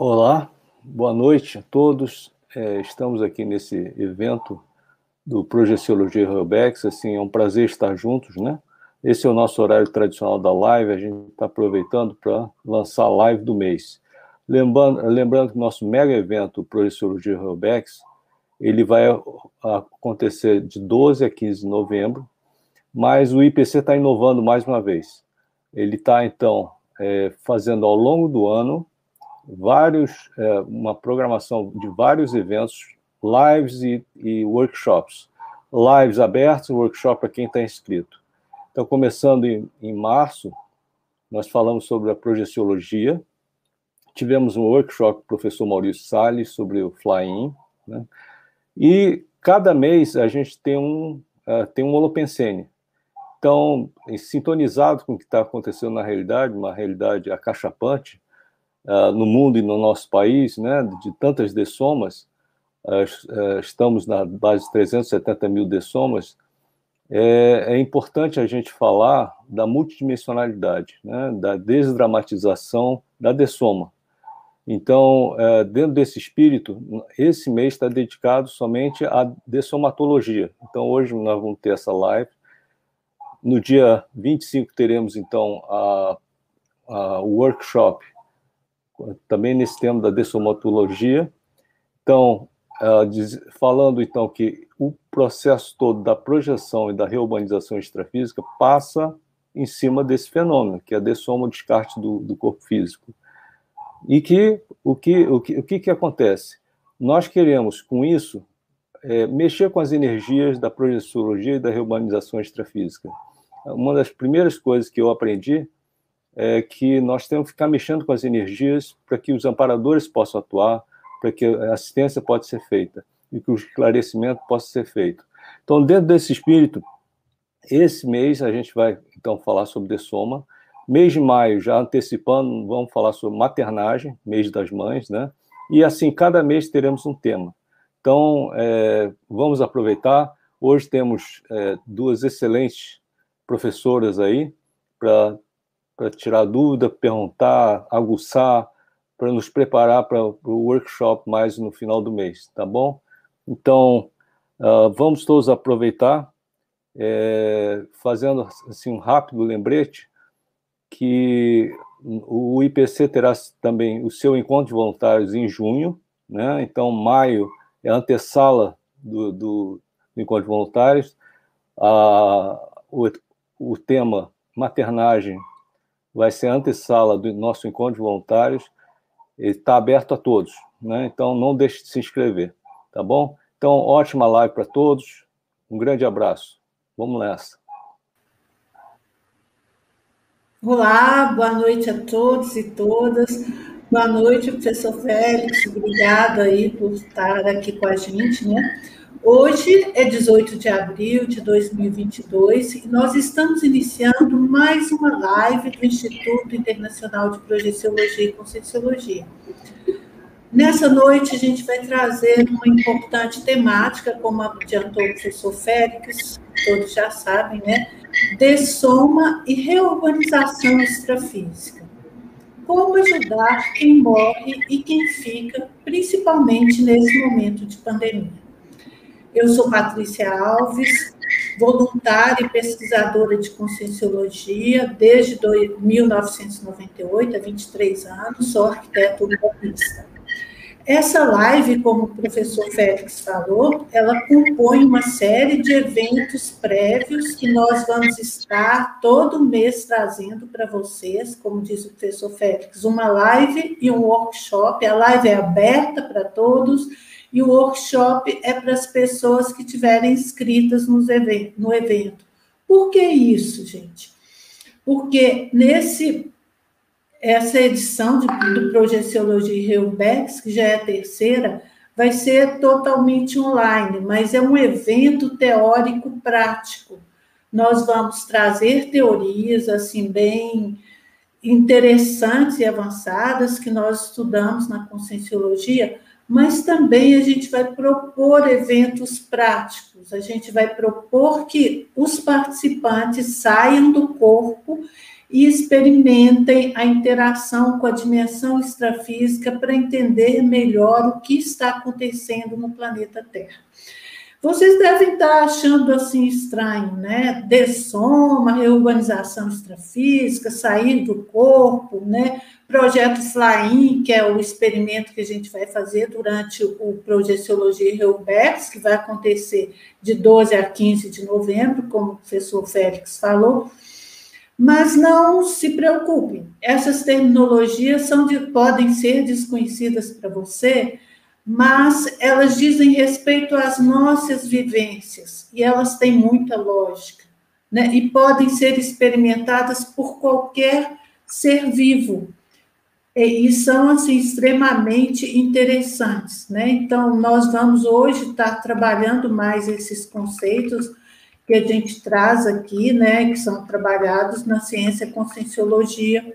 Olá, boa noite a todos. É, estamos aqui nesse evento do Projeciologia Rebex. Assim, é um prazer estar juntos, né? Esse é o nosso horário tradicional da live. A gente está aproveitando para lançar a live do mês. Lembrando, lembrando que nosso mega evento Projeciologia Rebex ele vai acontecer de 12 a 15 de novembro, mas o IPC está inovando mais uma vez. Ele está, então, é, fazendo ao longo do ano vários, é, uma programação de vários eventos, lives e, e workshops. Lives abertos, workshop para quem está inscrito. Então, começando em, em março, nós falamos sobre a projeciologia, tivemos um workshop com o professor Maurício Salles sobre o fly-in, né? e cada mês a gente tem um, uh, tem um holopensene. Então, sintonizado com o que está acontecendo na realidade, uma realidade acachapante, uh, no mundo e no nosso país, né, de tantas dessomas, uh, estamos na base de 370 mil dessomas, é, é, importante a gente falar da multidimensionalidade, né, da desdramatização da dessoma. Então, é, dentro desse espírito, esse mês está dedicado somente à dessomatologia. Então, hoje nós vamos ter essa live. No dia 25 teremos, então, a, a, o workshop também nesse tema da dessomatologia. Então, falando então que o processo todo da projeção e da reurbanização extrafísica passa em cima desse fenômeno, que é a dessoma, o descarte do, do corpo físico. E que o que, o que, o que, que acontece? Nós queremos, com isso, é, mexer com as energias da projeciologia e da reurbanização extrafísica. Uma das primeiras coisas que eu aprendi é que nós temos que ficar mexendo com as energias para que os amparadores possam atuar, para que a assistência possa ser feita e que o esclarecimento possa ser feito. Então, dentro desse espírito, esse mês a gente vai então falar sobre dessoma. Mês de maio, já antecipando, vamos falar sobre maternagem, mês das mães, né? E assim, cada mês teremos um tema. Então, é, vamos aproveitar. Hoje temos é, duas excelentes professoras aí para para tirar dúvida, perguntar, aguçar, para nos preparar para o workshop mais no final do mês, tá bom? Então, uh, vamos todos aproveitar, é, fazendo assim um rápido lembrete, que o IPC terá também o seu encontro de voluntários em junho, né? Então, maio é a antessala do, do, do encontro de voluntários. Ah, o, o tema maternagem vai ser antessala do nosso encontro de voluntários. Está aberto a todos, né? Então não deixe de se inscrever, tá bom? Então, ótima live para todos. Um grande abraço. Vamos nessa. Olá, boa noite a todos e todas. Boa noite, professor Félix. Obrigada aí por estar aqui com a gente, né? Hoje é 18 de abril de 2022 e nós estamos iniciando mais uma live do Instituto Internacional de Projeciologia e Conscienciologia. Nessa noite, a gente vai trazer uma importante temática, como adiantou o professor Félix, todos já sabem, né? Dessoma e reurbanização extrafísica. Como ajudar quem morre e quem fica, principalmente nesse momento de pandemia. Eu sou Patrícia Alves, voluntária e pesquisadora de conscienciologia desde 1998, há 23 anos, sou arquiteta urbanista. Essa live, como o professor Félix falou, ela compõe uma série de eventos prévios que nós vamos estar todo mês trazendo para vocês, como diz o professor Félix, uma live e um workshop. A live é aberta para todos e o workshop é para as pessoas que tiverem inscritas no evento. Por que isso, gente? Porque nesse essa edição de, do Projeciologia Reubex, que já é a terceira, vai ser totalmente online, mas é um evento teórico prático. Nós vamos trazer teorias assim bem interessantes e avançadas que nós estudamos na conscienciologia, mas também a gente vai propor eventos práticos, a gente vai propor que os participantes saiam do corpo e experimentem a interação com a dimensão extrafísica para entender melhor o que está acontecendo no planeta Terra. Vocês devem estar achando assim estranho, né? Dessoma, reurbanização extrafísica, sair do corpo, né? Projeto Flying, que é o experimento que a gente vai fazer durante o Projeciologia Reubex, que vai acontecer de 12 a 15 de novembro, como o professor Félix falou. Mas não se preocupem, essas terminologias são de, podem ser desconhecidas para você, mas elas dizem respeito às nossas vivências e elas têm muita lógica, né? E podem ser experimentadas por qualquer ser vivo. E, são assim extremamente interessantes, né? Então nós vamos hoje estar trabalhando mais esses conceitos que a gente traz aqui, né, que são trabalhados na ciência conscienciologia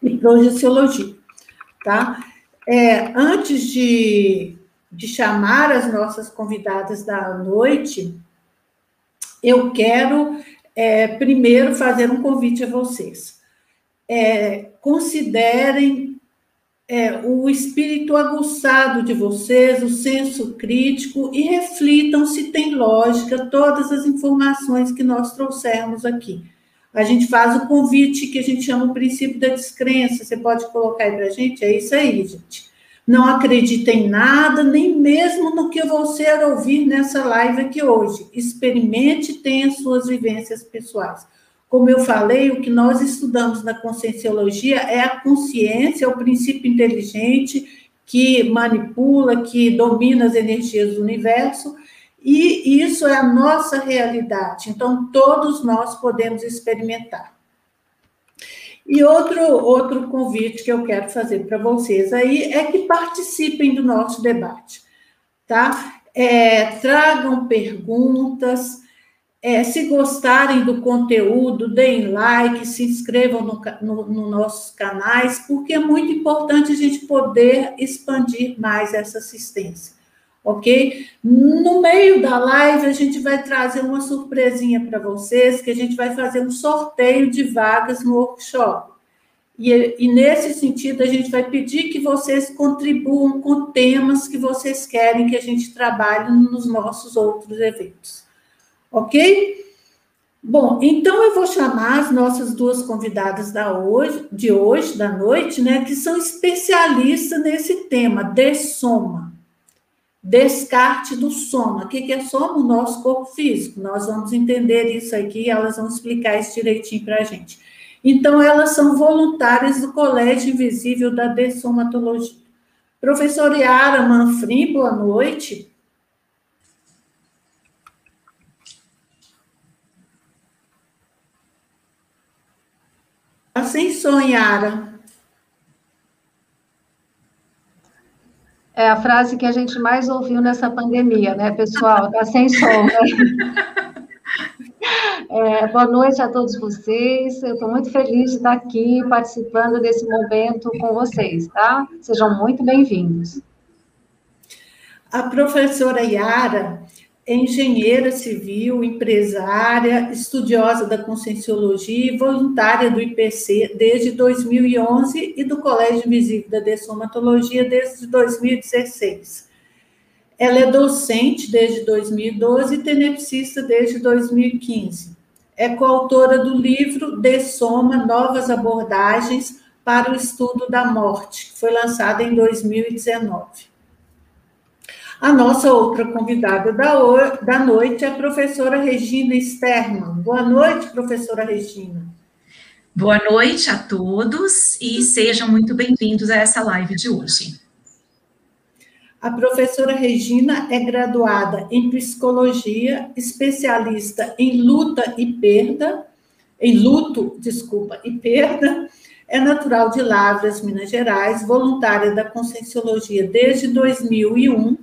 e projeciologia, tá? É, antes de, de chamar as nossas convidadas da noite, eu quero é, primeiro fazer um convite a vocês. É, considerem é, o espírito aguçado de vocês, o senso crítico e reflitam se tem lógica todas as informações que nós trouxemos aqui a gente faz o convite que a gente chama o princípio da descrença. Você pode colocar aí para a gente? É isso aí, gente. Não acredita em nada, nem mesmo no que você ouvir nessa live aqui hoje. Experimente e tenha suas vivências pessoais. Como eu falei, o que nós estudamos na conscienciologia é a consciência, é o princípio inteligente que manipula, que domina as energias do universo e isso é a nossa realidade. Então, todos nós podemos experimentar. E outro, outro convite que eu quero fazer para vocês aí é que participem do nosso debate, tá? É, tragam perguntas, é, se gostarem do conteúdo, deem like, se inscrevam nos no, no nossos canais, porque é muito importante a gente poder expandir mais essa assistência ok? No meio da live, a gente vai trazer uma surpresinha para vocês, que a gente vai fazer um sorteio de vagas no workshop. E, e, nesse sentido, a gente vai pedir que vocês contribuam com temas que vocês querem que a gente trabalhe nos nossos outros eventos. Ok? Bom, então eu vou chamar as nossas duas convidadas da hoje, de hoje, da noite, né, que são especialistas nesse tema, de soma descarte do soma. O que é soma? O nosso corpo físico. Nós vamos entender isso aqui, elas vão explicar isso direitinho para a gente. Então, elas são voluntárias do Colégio Invisível da Dessomatologia. Professor Yara Manfrim, boa noite. Assim, Yara. É a frase que a gente mais ouviu nessa pandemia, né, pessoal? Tá sem som, né? É, boa noite a todos vocês. Eu estou muito feliz de estar aqui participando desse momento com vocês, tá? Sejam muito bem-vindos. A professora Yara engenheira civil, empresária, estudiosa da Conscienciologia e voluntária do IPC desde 2011 e do Colégio Invisível da Dessomatologia desde 2016. Ela é docente desde 2012 e tenepsista desde 2015. É coautora do livro Dessoma Novas Abordagens para o Estudo da Morte, que foi lançado em 2019. A nossa outra convidada da, da noite é a professora Regina Sterman. Boa noite, professora Regina. Boa noite a todos e sejam muito bem-vindos a essa live de hoje. A professora Regina é graduada em psicologia, especialista em luta e perda, em luto, desculpa, e perda, é natural de Lavras, Minas Gerais, voluntária da Conscienciologia desde 2001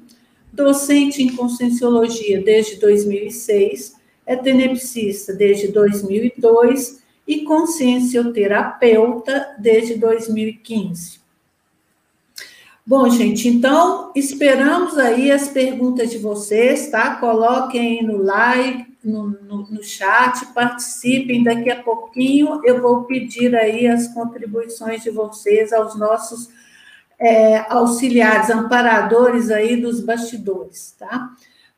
docente em Conscienciologia desde 2006, é tenepsista desde 2002 e consciencioterapeuta desde 2015. Bom, gente, então esperamos aí as perguntas de vocês, tá? Coloquem no like, no, no, no, chat, participem. Daqui a pouquinho eu vou pedir aí as contribuições de vocês aos nossos é, auxiliares, amparadores aí dos bastidores, tá?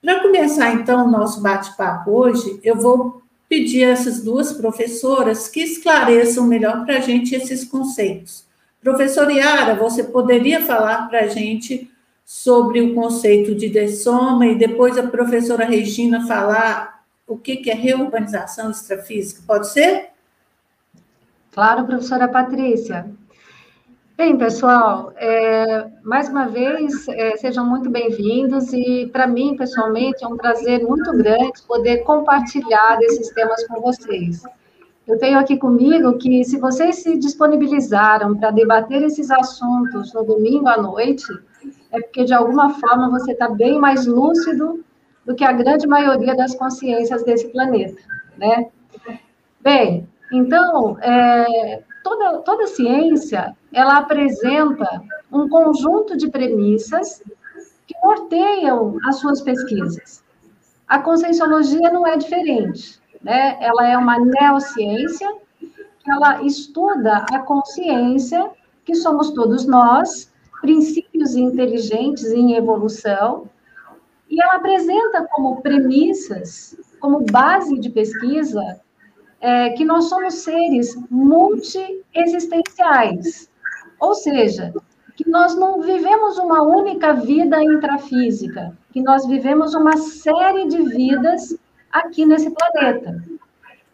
Para começar, então, o nosso bate-papo hoje, eu vou pedir a essas duas professoras que esclareçam melhor para a gente esses conceitos. Professora Yara, você poderia falar para a gente sobre o conceito de dessoma e depois a professora Regina falar o que, que é reurbanização extrafísica, pode ser? Claro, professora Patrícia. Bem, pessoal, é, mais uma vez, é, sejam muito bem-vindos e, para mim, pessoalmente, é um prazer muito grande poder compartilhar esses temas com vocês. Eu tenho aqui comigo que, se vocês se disponibilizaram para debater esses assuntos no domingo à noite, é porque, de alguma forma, você está bem mais lúcido do que a grande maioria das consciências desse planeta, né? Bem, então, é, toda, toda ciência, ela apresenta um conjunto de premissas que norteiam as suas pesquisas. A conscienciologia não é diferente, né? Ela é uma neociência que ela estuda a consciência que somos todos nós, princípios inteligentes em evolução, e ela apresenta como premissas, como base de pesquisa, é, que nós somos seres multiexistenciais, ou seja, que nós não vivemos uma única vida intrafísica, que nós vivemos uma série de vidas aqui nesse planeta,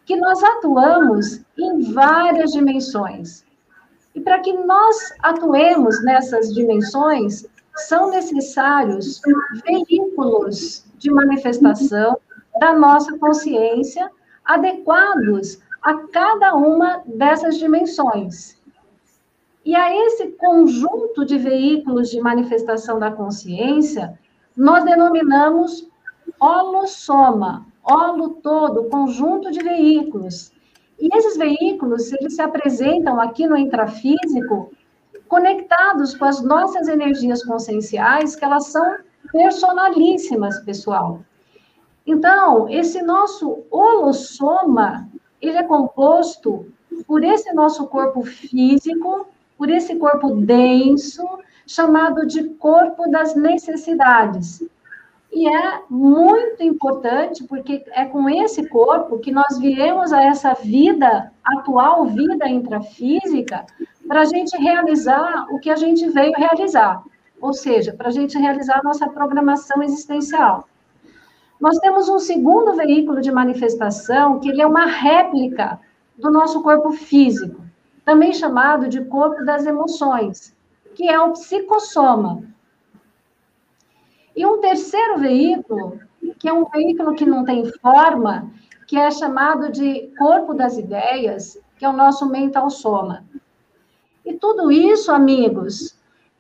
que nós atuamos em várias dimensões. E para que nós atuemos nessas dimensões, são necessários veículos de manifestação da nossa consciência adequados a cada uma dessas dimensões. E a esse conjunto de veículos de manifestação da consciência, nós denominamos holossoma, holo todo, conjunto de veículos. E esses veículos, eles se apresentam aqui no intrafísico conectados com as nossas energias conscienciais, que elas são personalíssimas, pessoal. Então, esse nosso holossoma, ele é composto por esse nosso corpo físico, por esse corpo denso, chamado de corpo das necessidades. E é muito importante, porque é com esse corpo que nós viemos a essa vida, atual vida intrafísica, para a gente realizar o que a gente veio realizar. Ou seja, para a gente realizar a nossa programação existencial. Nós temos um segundo veículo de manifestação, que ele é uma réplica do nosso corpo físico, também chamado de corpo das emoções, que é o psicossoma. E um terceiro veículo, que é um veículo que não tem forma, que é chamado de corpo das ideias, que é o nosso mental soma. E tudo isso, amigos,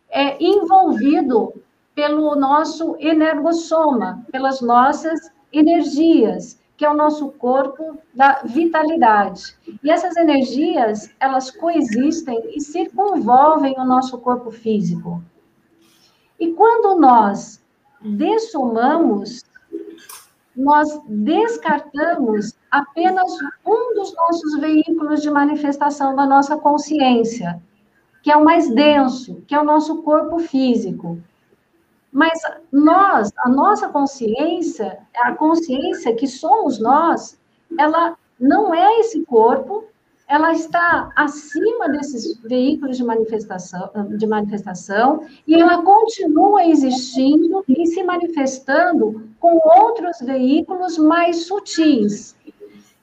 é envolvido pelo nosso energossoma, pelas nossas energias, que é o nosso corpo da vitalidade. E essas energias, elas coexistem e circunvolvem o nosso corpo físico. E quando nós dessomamos, nós descartamos apenas um dos nossos veículos de manifestação da nossa consciência, que é o mais denso, que é o nosso corpo físico. Mas nós, a nossa consciência, a consciência que somos nós, ela não é esse corpo, ela está acima desses veículos de manifestação, de manifestação e ela continua existindo e se manifestando com outros veículos mais sutis.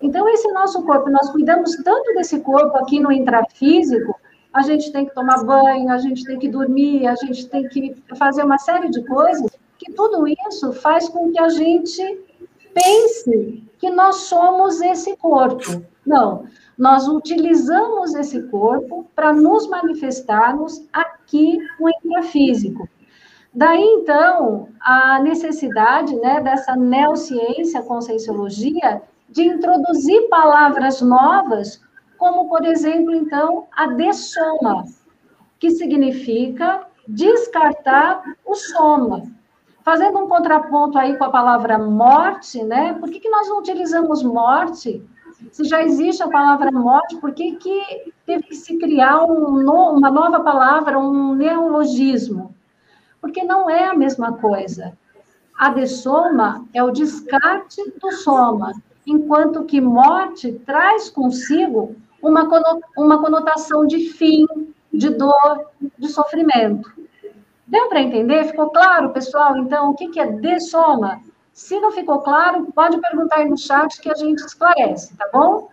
Então, esse nosso corpo, nós cuidamos tanto desse corpo aqui no intrafísico, a gente tem que tomar banho, a gente tem que dormir, a gente tem que fazer uma série de coisas, que tudo isso faz com que a gente pense que nós somos esse corpo. Não, nós utilizamos esse corpo para nos manifestarmos aqui no intrafísico. Daí, então, a necessidade né, dessa neociência, conscienciologia, de introduzir palavras novas como, por exemplo, então, a dessoma, que significa descartar o soma. fazendo um contraponto aí com a palavra morte, né? Por que, que nós não utilizamos morte? Se já existe a palavra morte, por que, que teve que se criar um no, uma nova palavra, um neologismo? Porque não é a mesma coisa. A dessoma é o descarte do soma, enquanto que morte traz consigo uma, uma conotação de fim, de dor, de sofrimento. Deu para entender? Ficou claro, pessoal? Então, o que, que é dessoma? Se não ficou claro, pode perguntar aí no chat que a gente esclarece, tá bom?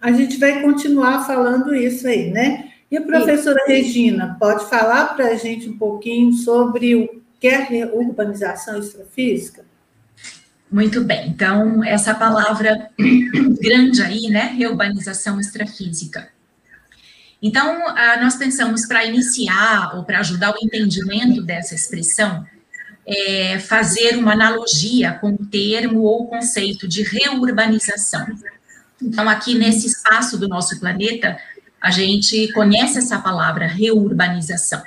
A gente vai continuar falando isso aí, né? E a professora Sim. Regina, pode falar para a gente um pouquinho sobre o que é urbanização extrafísica? Muito bem, então, essa palavra grande aí, né, reurbanização extrafísica. Então, nós pensamos para iniciar ou para ajudar o entendimento dessa expressão, é, fazer uma analogia com o termo ou conceito de reurbanização. Então, aqui nesse espaço do nosso planeta, a gente conhece essa palavra reurbanização,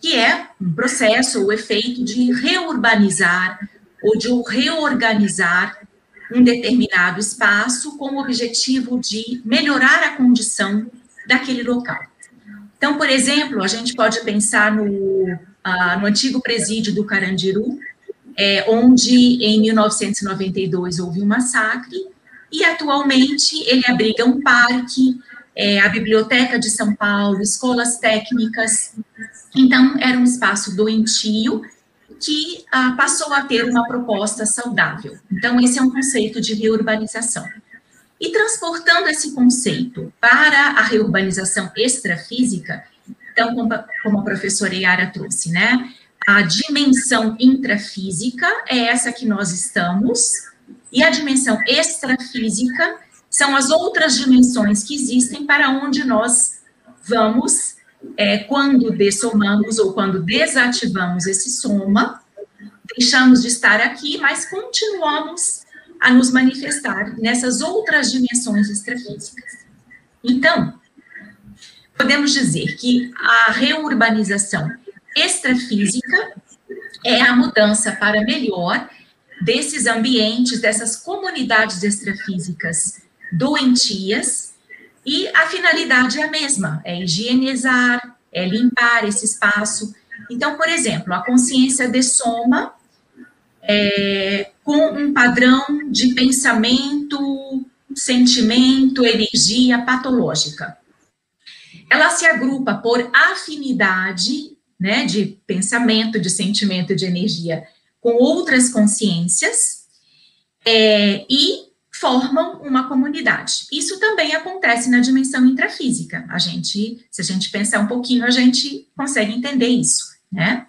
que é um processo ou efeito de reurbanizar ou de reorganizar um determinado espaço com o objetivo de melhorar a condição daquele local. Então, por exemplo, a gente pode pensar no, ah, no antigo presídio do Carandiru, é, onde em 1992 houve um massacre, e atualmente ele abriga um parque, é, a Biblioteca de São Paulo, escolas técnicas. Então, era um espaço doentio que ah, passou a ter uma proposta saudável. Então, esse é um conceito de reurbanização. E transportando esse conceito para a reurbanização extrafísica, então, como a professora Yara trouxe, né? A dimensão intrafísica é essa que nós estamos, e a dimensão extrafísica são as outras dimensões que existem para onde nós vamos é, quando dessomamos ou quando desativamos esse soma, deixamos de estar aqui, mas continuamos a nos manifestar nessas outras dimensões extrafísicas. Então, podemos dizer que a reurbanização extrafísica é a mudança para melhor desses ambientes, dessas comunidades extrafísicas doentias, e a finalidade é a mesma, é higienizar, é limpar esse espaço. Então, por exemplo, a consciência de soma é, com um padrão de pensamento, sentimento, energia patológica. Ela se agrupa por afinidade, né, de pensamento, de sentimento, de energia com outras consciências é, e formam uma comunidade. Isso também acontece na dimensão intrafísica. A gente, se a gente pensar um pouquinho, a gente consegue entender isso, né?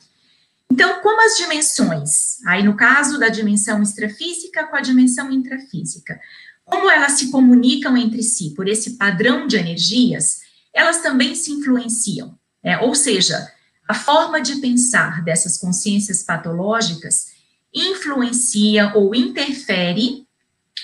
Então, como as dimensões, aí no caso da dimensão extrafísica com a dimensão intrafísica, como elas se comunicam entre si por esse padrão de energias, elas também se influenciam. Né? Ou seja, a forma de pensar dessas consciências patológicas influencia ou interfere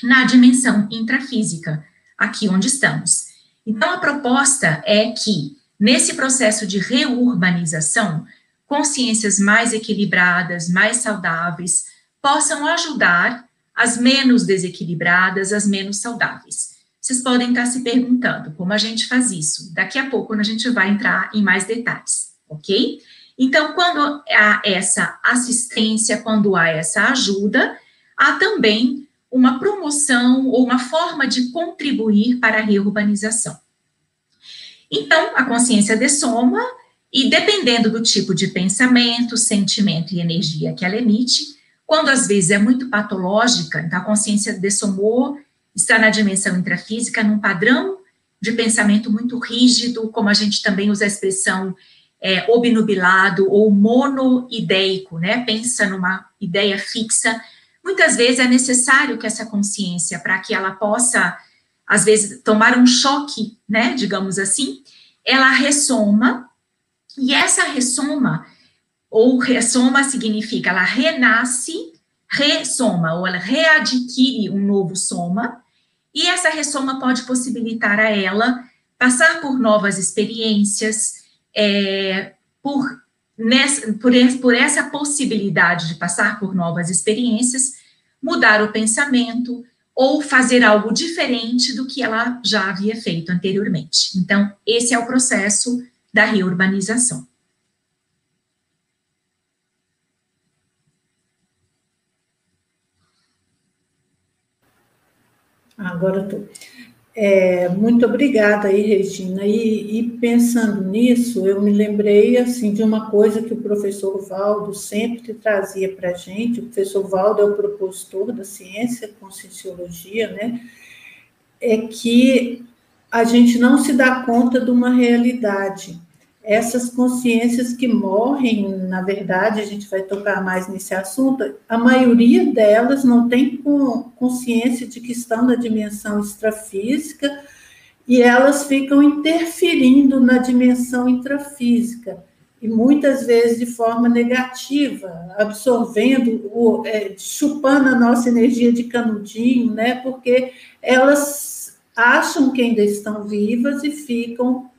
na dimensão intrafísica, aqui onde estamos. Então, a proposta é que, nesse processo de reurbanização, consciências mais equilibradas, mais saudáveis, possam ajudar as menos desequilibradas, as menos saudáveis. Vocês podem estar se perguntando como a gente faz isso. Daqui a pouco a gente vai entrar em mais detalhes, ok? Então, quando há essa assistência, quando há essa ajuda, há também uma promoção ou uma forma de contribuir para a reurbanização. Então, a consciência de soma e dependendo do tipo de pensamento, sentimento e energia que ela emite, quando às vezes é muito patológica, então a consciência dessomou, está na dimensão intrafísica, num padrão de pensamento muito rígido, como a gente também usa a expressão é, obnubilado ou monoideico, né? Pensa numa ideia fixa. Muitas vezes é necessário que essa consciência, para que ela possa, às vezes, tomar um choque, né? Digamos assim, ela ressoma e essa ressoma, ou ressoma significa ela renasce, ressoma, ou ela readquire um novo soma, e essa ressoma pode possibilitar a ela passar por novas experiências, é, por nessa, por, por essa possibilidade de passar por novas experiências, mudar o pensamento ou fazer algo diferente do que ela já havia feito anteriormente. Então, esse é o processo da reurbanização. Agora eu estou. É, muito obrigada aí, Regina. E, e, pensando nisso, eu me lembrei assim de uma coisa que o professor Valdo sempre trazia para a gente. O professor Valdo é o propositor da ciência, conscienciologia, né? É que a gente não se dá conta de uma realidade essas consciências que morrem, na verdade, a gente vai tocar mais nesse assunto, a maioria delas não tem consciência de que estão na dimensão extrafísica e elas ficam interferindo na dimensão intrafísica e muitas vezes de forma negativa, absorvendo, o, é, chupando a nossa energia de canudinho, né? Porque elas acham que ainda estão vivas e ficam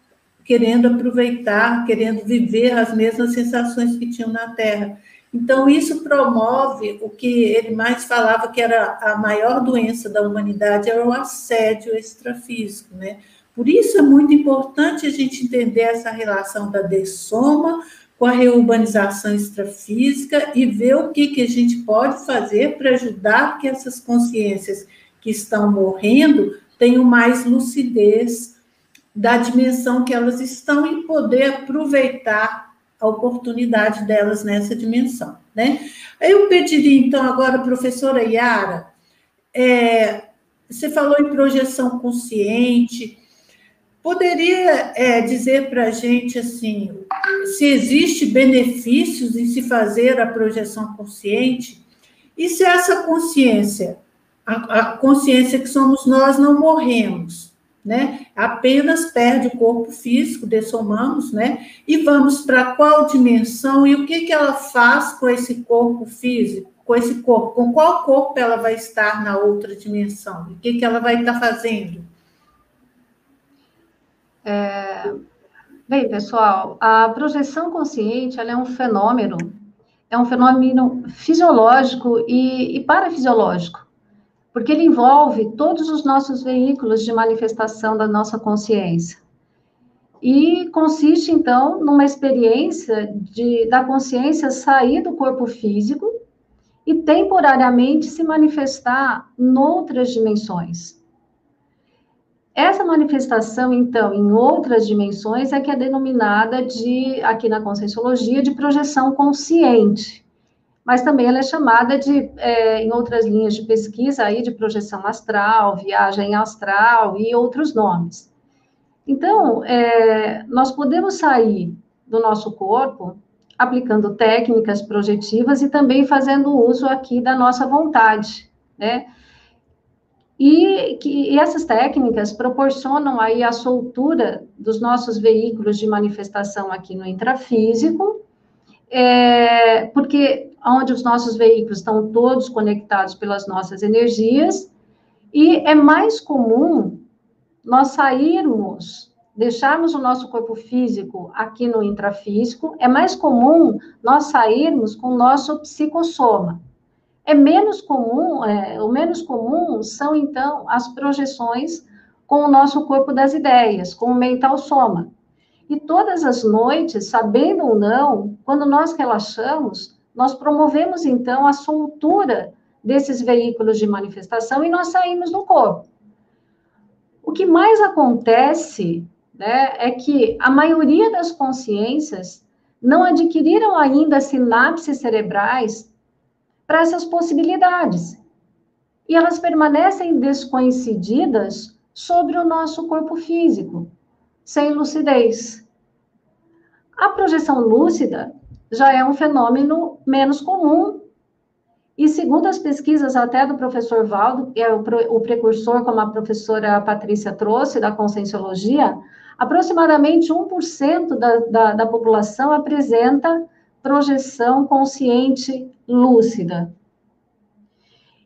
querendo aproveitar, querendo viver as mesmas sensações que tinham na Terra. Então, isso promove o que ele mais falava que era a maior doença da humanidade, era o assédio extrafísico, né? Por isso é muito importante a gente entender essa relação da dessoma com a reurbanização extrafísica e ver o que, que a gente pode fazer para ajudar que essas consciências que estão morrendo tenham mais lucidez da dimensão que elas estão e poder aproveitar a oportunidade delas nessa dimensão, né? Eu pediria, então, agora, professora Yara, é, você falou em projeção consciente, poderia é, dizer para a gente, assim, se existe benefícios em se fazer a projeção consciente e se essa consciência, a, a consciência que somos nós, não morremos, né? Apenas perde o corpo físico, dessomamos, né? E vamos para qual dimensão e o que, que ela faz com esse corpo físico, com esse corpo, com qual corpo ela vai estar na outra dimensão? O que, que ela vai estar fazendo? É... Bem, pessoal, a projeção consciente ela é um fenômeno, é um fenômeno fisiológico e, e parafisiológico porque ele envolve todos os nossos veículos de manifestação da nossa consciência. E consiste, então, numa experiência de, da consciência sair do corpo físico e temporariamente se manifestar noutras dimensões. Essa manifestação, então, em outras dimensões, é que é denominada de, aqui na Conscienciologia, de projeção consciente mas também ela é chamada de, é, em outras linhas de pesquisa, aí, de projeção astral, viagem astral e outros nomes. Então, é, nós podemos sair do nosso corpo aplicando técnicas projetivas e também fazendo uso aqui da nossa vontade, né? E, que, e essas técnicas proporcionam aí a soltura dos nossos veículos de manifestação aqui no intrafísico, é, porque onde os nossos veículos estão todos conectados pelas nossas energias, e é mais comum nós sairmos, deixarmos o nosso corpo físico aqui no intrafísico, é mais comum nós sairmos com o nosso psicossoma. É menos comum, é, o menos comum são, então, as projeções com o nosso corpo das ideias, com o mental soma. E todas as noites, sabendo ou não, quando nós relaxamos, nós promovemos, então, a soltura desses veículos de manifestação e nós saímos do corpo. O que mais acontece né, é que a maioria das consciências não adquiriram ainda sinapses cerebrais para essas possibilidades. E elas permanecem desconhecidas sobre o nosso corpo físico, sem lucidez. A projeção lúcida já é um fenômeno menos comum. E segundo as pesquisas até do professor Valdo, que é o, precursor, como a professora Patrícia trouxe, da conscienciologia, aproximadamente 1% da, da, da população apresenta projeção consciente lúcida.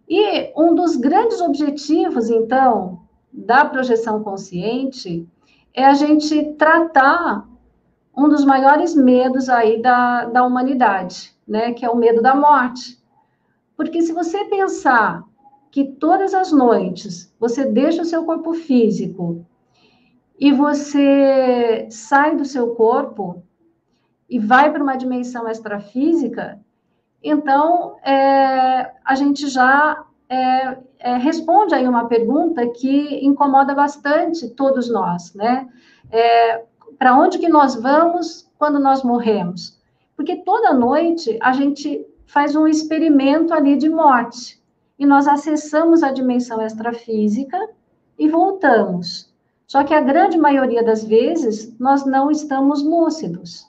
E um dos grandes objetivos, então, da projeção consciente é a gente tratar um dos maiores medos aí da, da humanidade, né? Que é o medo da morte. Porque se você pensar que todas as noites você deixa o seu corpo físico e você sai do seu corpo e vai para uma dimensão extrafísica, então é, a gente já é, é, responde aí uma pergunta que incomoda bastante todos nós, né? É, para onde que nós vamos quando nós morremos? Porque toda noite a gente faz um experimento ali de morte e nós acessamos a dimensão extrafísica e voltamos. Só que a grande maioria das vezes nós não estamos lúcidos.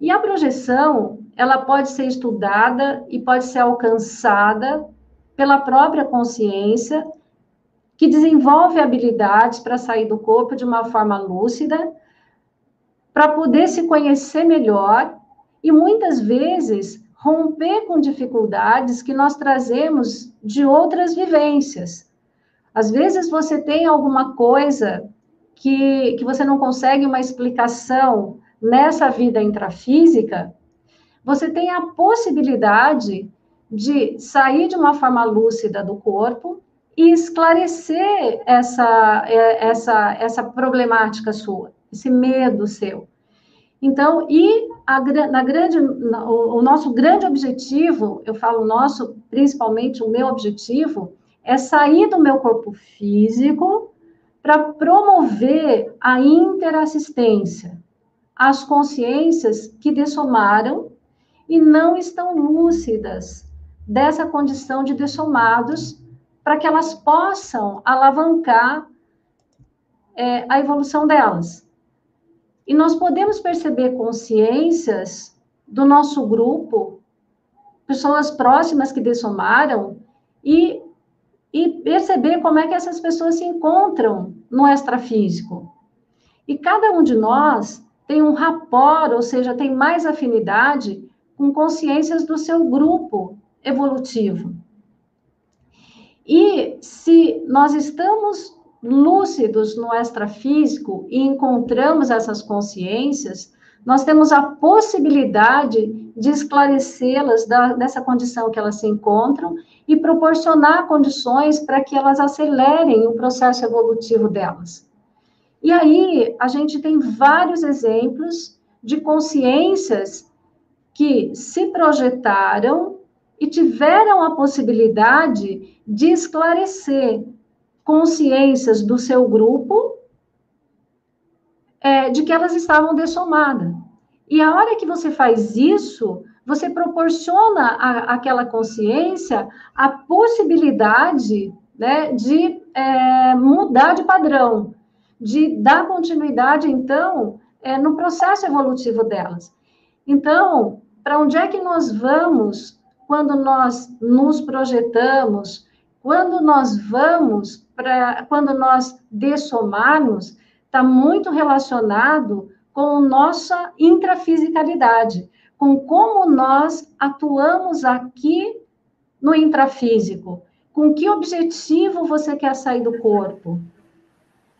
E a projeção, ela pode ser estudada e pode ser alcançada pela própria consciência, que desenvolve habilidades para sair do corpo de uma forma lúcida, para poder se conhecer melhor e muitas vezes romper com dificuldades que nós trazemos de outras vivências. Às vezes você tem alguma coisa que, que você não consegue uma explicação nessa vida intrafísica, você tem a possibilidade de sair de uma forma lúcida do corpo e esclarecer essa, é, essa, essa problemática sua, esse medo seu. Então, e a, na grande, na, o, o nosso grande objetivo, eu falo nosso, principalmente o meu objetivo, é sair do meu corpo físico para promover a interassistência, as consciências que dessomaram e não estão lúcidas dessa condição de dessomados, para que elas possam alavancar é, a evolução delas. E nós podemos perceber consciências do nosso grupo, pessoas próximas que dessomaram, e, e perceber como é que essas pessoas se encontram no extrafísico. E cada um de nós tem um rapport, ou seja, tem mais afinidade com consciências do seu grupo evolutivo. E se nós estamos lúcidos no extrafísico e encontramos essas consciências, nós temos a possibilidade de esclarecê-las dessa condição que elas se encontram e proporcionar condições para que elas acelerem o processo evolutivo delas. E aí, a gente tem vários exemplos de consciências que se projetaram e tiveram a possibilidade de esclarecer consciências do seu grupo é, de que elas estavam dessomadas. E a hora que você faz isso, você proporciona a, àquela consciência a possibilidade né, de é, mudar de padrão, de dar continuidade, então, é, no processo evolutivo delas. Então, para onde é que nós vamos quando nós nos projetamos, quando nós vamos para, quando nós dessomarmos, está muito relacionado com nossa intrafisicalidade, com como nós atuamos aqui no intrafísico, com que objetivo você quer sair do corpo,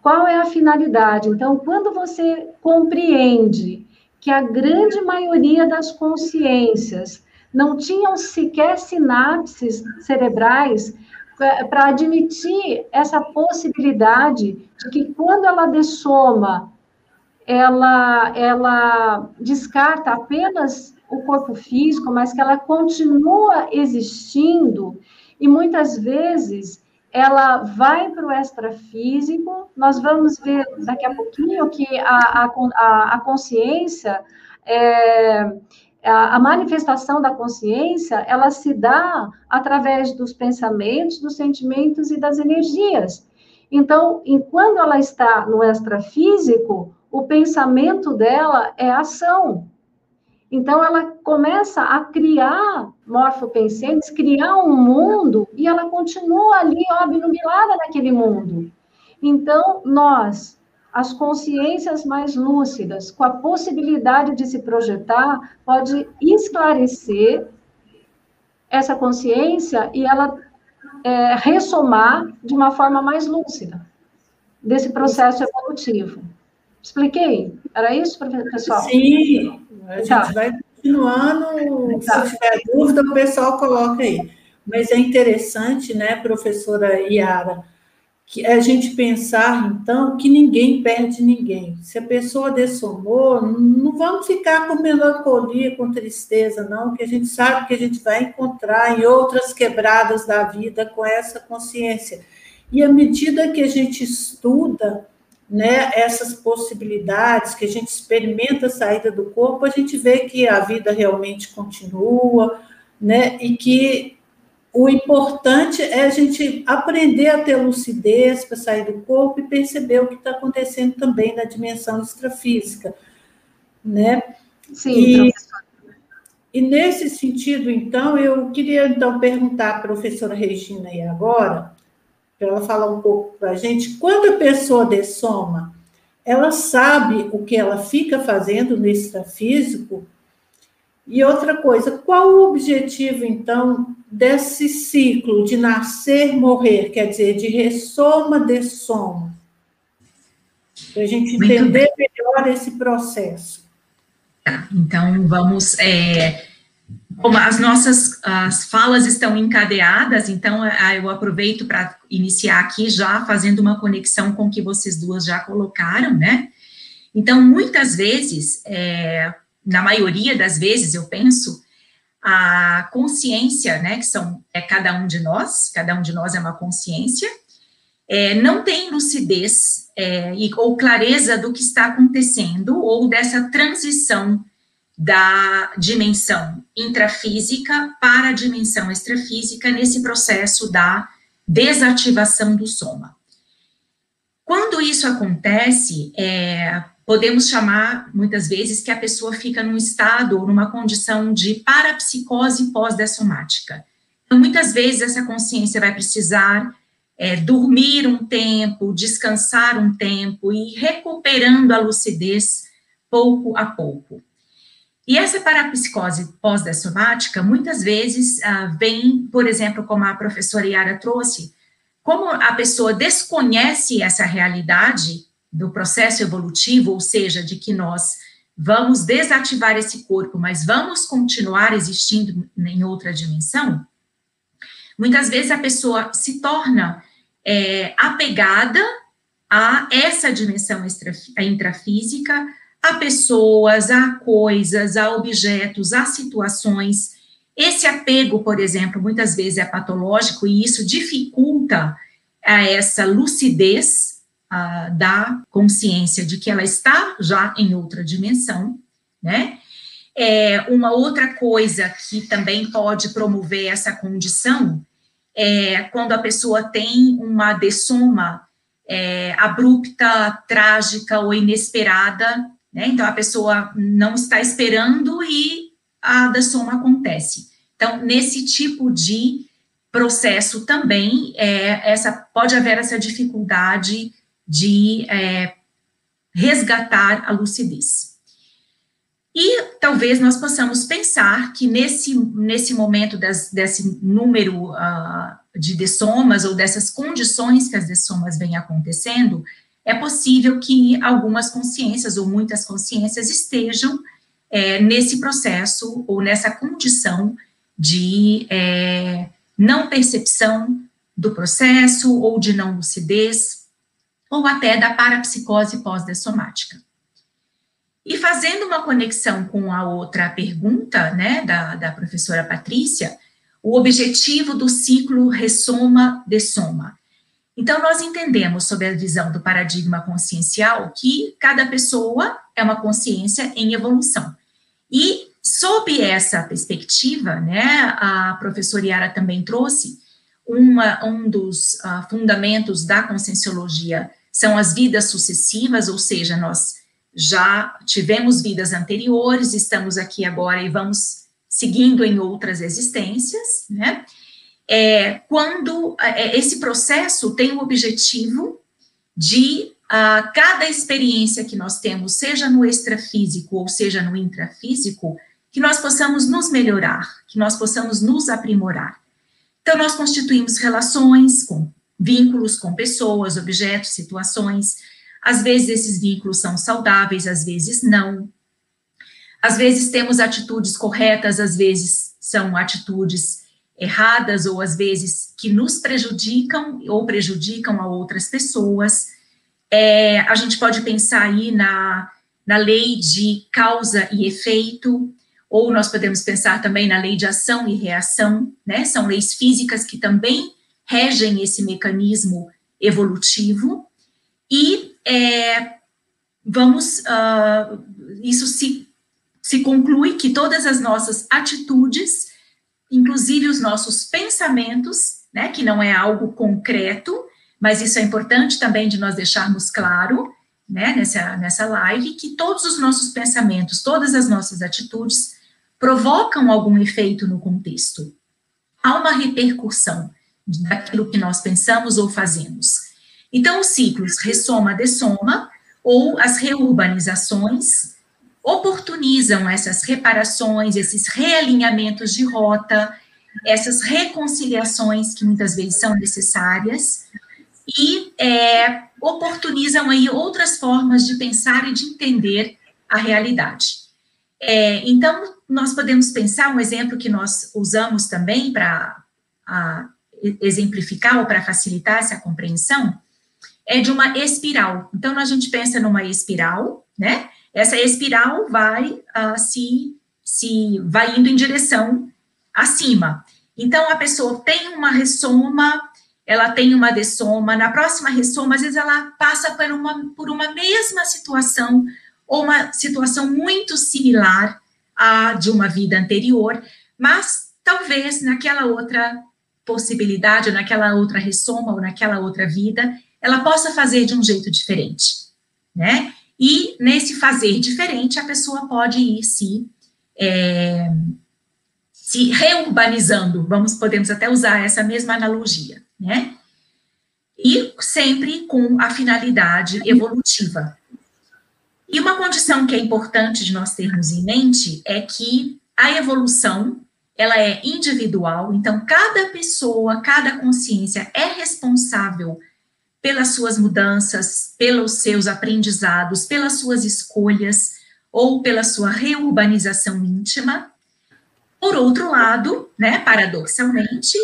qual é a finalidade? Então, quando você compreende que a grande maioria das consciências não tinham sequer sinapses cerebrais para admitir essa possibilidade de que quando ela dessoma, ela, ela descarta apenas o corpo físico, mas que ela continua existindo e muitas vezes ela vai para o extrafísico. Nós vamos ver daqui a pouquinho que a, a, a consciência, é, a, manifestação da consciência, ela se dá através dos pensamentos, dos sentimentos e das energias. Então, enquanto ela está no extrafísico, o pensamento dela é ação. Então, ela começa a criar morfopensentes, criar um mundo, e ela continua ali, obnubilada naquele mundo. Então, nós, as consciências mais lúcidas, com a possibilidade de se projetar, pode esclarecer essa consciência e ela é, ressomar de uma forma mais lúcida desse processo evolutivo. Expliquei? Era isso, pessoal? Sim, a gente tá. vai continuando. Tá. Se tiver dúvida, o pessoal coloca aí. Mas é interessante, né, professora Iara, que é a gente pensar, então, que ninguém perde ninguém. Se a pessoa dessomou, não vamos ficar com melancolia, com tristeza, não, que a gente sabe que a gente vai encontrar em outras quebradas da vida com essa consciência. E à medida que a gente estuda né, essas possibilidades, que a gente experimenta a saída do corpo, a gente vê que a vida realmente continua, né, e que o importante é a gente aprender a ter lucidez para sair do corpo e perceber o que está acontecendo também na dimensão extrafísica, né? Sim, e, e nesse sentido, então, eu queria então perguntar à professora Regina aí agora, para ela falar um pouco para a gente, quando a pessoa dessoma, ela sabe o que ela fica fazendo no extrafísico e outra coisa, qual o objetivo, então, desse ciclo de nascer, morrer, quer dizer, de ressoma, dessoma? Para a gente entender melhor esse processo. Tá, então, vamos. É, como as nossas as falas estão encadeadas, então eu aproveito para iniciar aqui já fazendo uma conexão com o que vocês duas já colocaram, né? Então, muitas vezes, é, na maioria das vezes, eu penso, a consciência, né, que são é cada um de nós, cada um de nós é uma consciência, é, não tem lucidez é, e, ou clareza do que está acontecendo ou dessa transição da dimensão intrafísica para a dimensão extrafísica nesse processo da desativação do soma. Quando isso acontece, é, podemos chamar, muitas vezes, que a pessoa fica num estado ou numa condição de parapsicose pós-dessomática. Então, muitas vezes, essa consciência vai precisar é, dormir um tempo, descansar um tempo e recuperando a lucidez pouco a pouco. E essa parapsicose pós-dessomática, muitas vezes, ah, vem, por exemplo, como a professora Yara trouxe, como a pessoa desconhece essa realidade, do processo evolutivo, ou seja, de que nós vamos desativar esse corpo, mas vamos continuar existindo em outra dimensão, muitas vezes a pessoa se torna é, apegada a essa dimensão extra, intrafísica, a pessoas, a coisas, a objetos, a situações. Esse apego, por exemplo, muitas vezes é patológico e isso dificulta a essa lucidez da consciência de que ela está já em outra dimensão, né? É, uma outra coisa que também pode promover essa condição é quando a pessoa tem uma dessoma é, abrupta, trágica ou inesperada, né? Então a pessoa não está esperando e a dessoma acontece. Então, nesse tipo de processo também é, essa pode haver essa dificuldade de é, resgatar a lucidez. E talvez nós possamos pensar que nesse, nesse momento das, desse número uh, de dessomas ou dessas condições que as dessomas vêm acontecendo, é possível que algumas consciências ou muitas consciências estejam é, nesse processo ou nessa condição de é, não percepção do processo ou de não lucidez, ou até da parapsicose pós-dessomática. E fazendo uma conexão com a outra pergunta, né, da, da professora Patrícia, o objetivo do ciclo ressoma-dessoma. Então, nós entendemos, sob a visão do paradigma consciencial, que cada pessoa é uma consciência em evolução. E, sob essa perspectiva, né, a professora Yara também trouxe uma, um dos uh, fundamentos da conscienciologia são as vidas sucessivas, ou seja, nós já tivemos vidas anteriores, estamos aqui agora e vamos seguindo em outras existências, né? É, quando é, esse processo tem o objetivo de uh, cada experiência que nós temos, seja no extrafísico ou seja no intrafísico, que nós possamos nos melhorar, que nós possamos nos aprimorar. Então, nós constituímos relações com vínculos com pessoas, objetos, situações. Às vezes esses vínculos são saudáveis, às vezes não. Às vezes temos atitudes corretas, às vezes são atitudes erradas, ou às vezes que nos prejudicam ou prejudicam a outras pessoas. É, a gente pode pensar aí na, na lei de causa e efeito, ou nós podemos pensar também na lei de ação e reação, né? São leis físicas que também regem esse mecanismo evolutivo, e é, vamos, uh, isso se, se conclui que todas as nossas atitudes, inclusive os nossos pensamentos, né, que não é algo concreto, mas isso é importante também de nós deixarmos claro, né, nessa, nessa live, que todos os nossos pensamentos, todas as nossas atitudes provocam algum efeito no contexto. Há uma repercussão daquilo que nós pensamos ou fazemos. Então, os ciclos ressoma-dessoma ou as reurbanizações oportunizam essas reparações, esses realinhamentos de rota, essas reconciliações que muitas vezes são necessárias e é, oportunizam aí outras formas de pensar e de entender a realidade. É, então, nós podemos pensar um exemplo que nós usamos também para exemplificar ou para facilitar essa compreensão, é de uma espiral. Então, a gente pensa numa espiral, né? Essa espiral vai uh, se, se vai indo em direção acima. Então, a pessoa tem uma ressoma, ela tem uma dessoma, na próxima ressoma, às vezes ela passa por uma, por uma mesma situação, ou uma situação muito similar à de uma vida anterior, mas talvez naquela outra possibilidade, ou naquela outra ressoma, ou naquela outra vida, ela possa fazer de um jeito diferente, né? E nesse fazer diferente, a pessoa pode ir se, é, se reurbanizando, vamos, podemos até usar essa mesma analogia, né? E sempre com a finalidade evolutiva. E uma condição que é importante de nós termos em mente é que a evolução ela é individual, então cada pessoa, cada consciência é responsável pelas suas mudanças, pelos seus aprendizados, pelas suas escolhas ou pela sua reurbanização íntima. Por outro lado, né, paradoxalmente,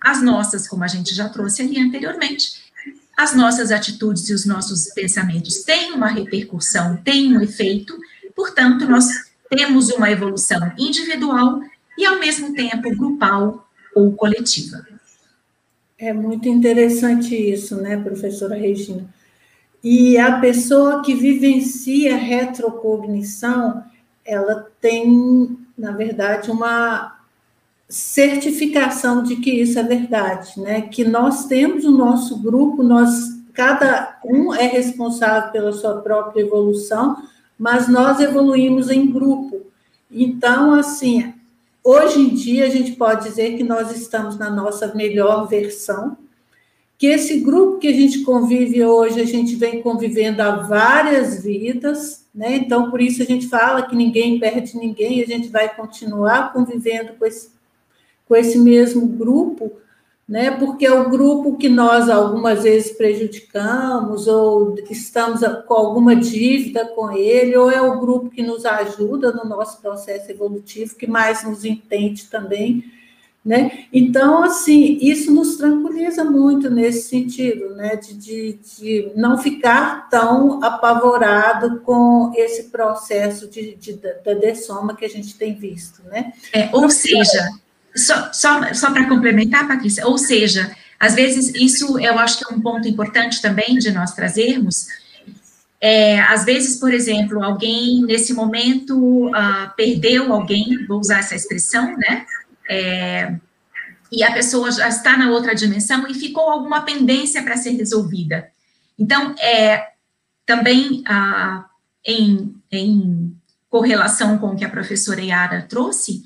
as nossas, como a gente já trouxe ali anteriormente, as nossas atitudes e os nossos pensamentos têm uma repercussão, têm um efeito, portanto, nós temos uma evolução individual e, ao mesmo tempo, grupal ou coletiva. É muito interessante isso, né, professora Regina? E a pessoa que vivencia retrocognição, ela tem, na verdade, uma certificação de que isso é verdade, né? Que nós temos o nosso grupo, nós cada um é responsável pela sua própria evolução, mas nós evoluímos em grupo. Então, assim, Hoje em dia, a gente pode dizer que nós estamos na nossa melhor versão, que esse grupo que a gente convive hoje, a gente vem convivendo há várias vidas, né? Então, por isso a gente fala que ninguém perde ninguém, a gente vai continuar convivendo com esse, com esse mesmo grupo, né? Porque é o grupo que nós algumas vezes prejudicamos ou estamos com alguma dívida com ele, ou é o grupo que nos ajuda no nosso processo evolutivo, que mais nos entende também, né? Então, assim, isso nos tranquiliza muito nesse sentido, né? De, de, de não ficar tão apavorado com esse processo de, de da dessoma que a gente tem visto, né? É, ou seja, só, só, só para complementar, Patrícia, ou seja, às vezes isso eu acho que é um ponto importante também de nós trazermos. É, às vezes, por exemplo, alguém nesse momento uh, perdeu alguém, vou usar essa expressão, né? É, e a pessoa já está na outra dimensão e ficou alguma pendência para ser resolvida. Então, é também uh, em, em correlação com o que a professora Yara trouxe,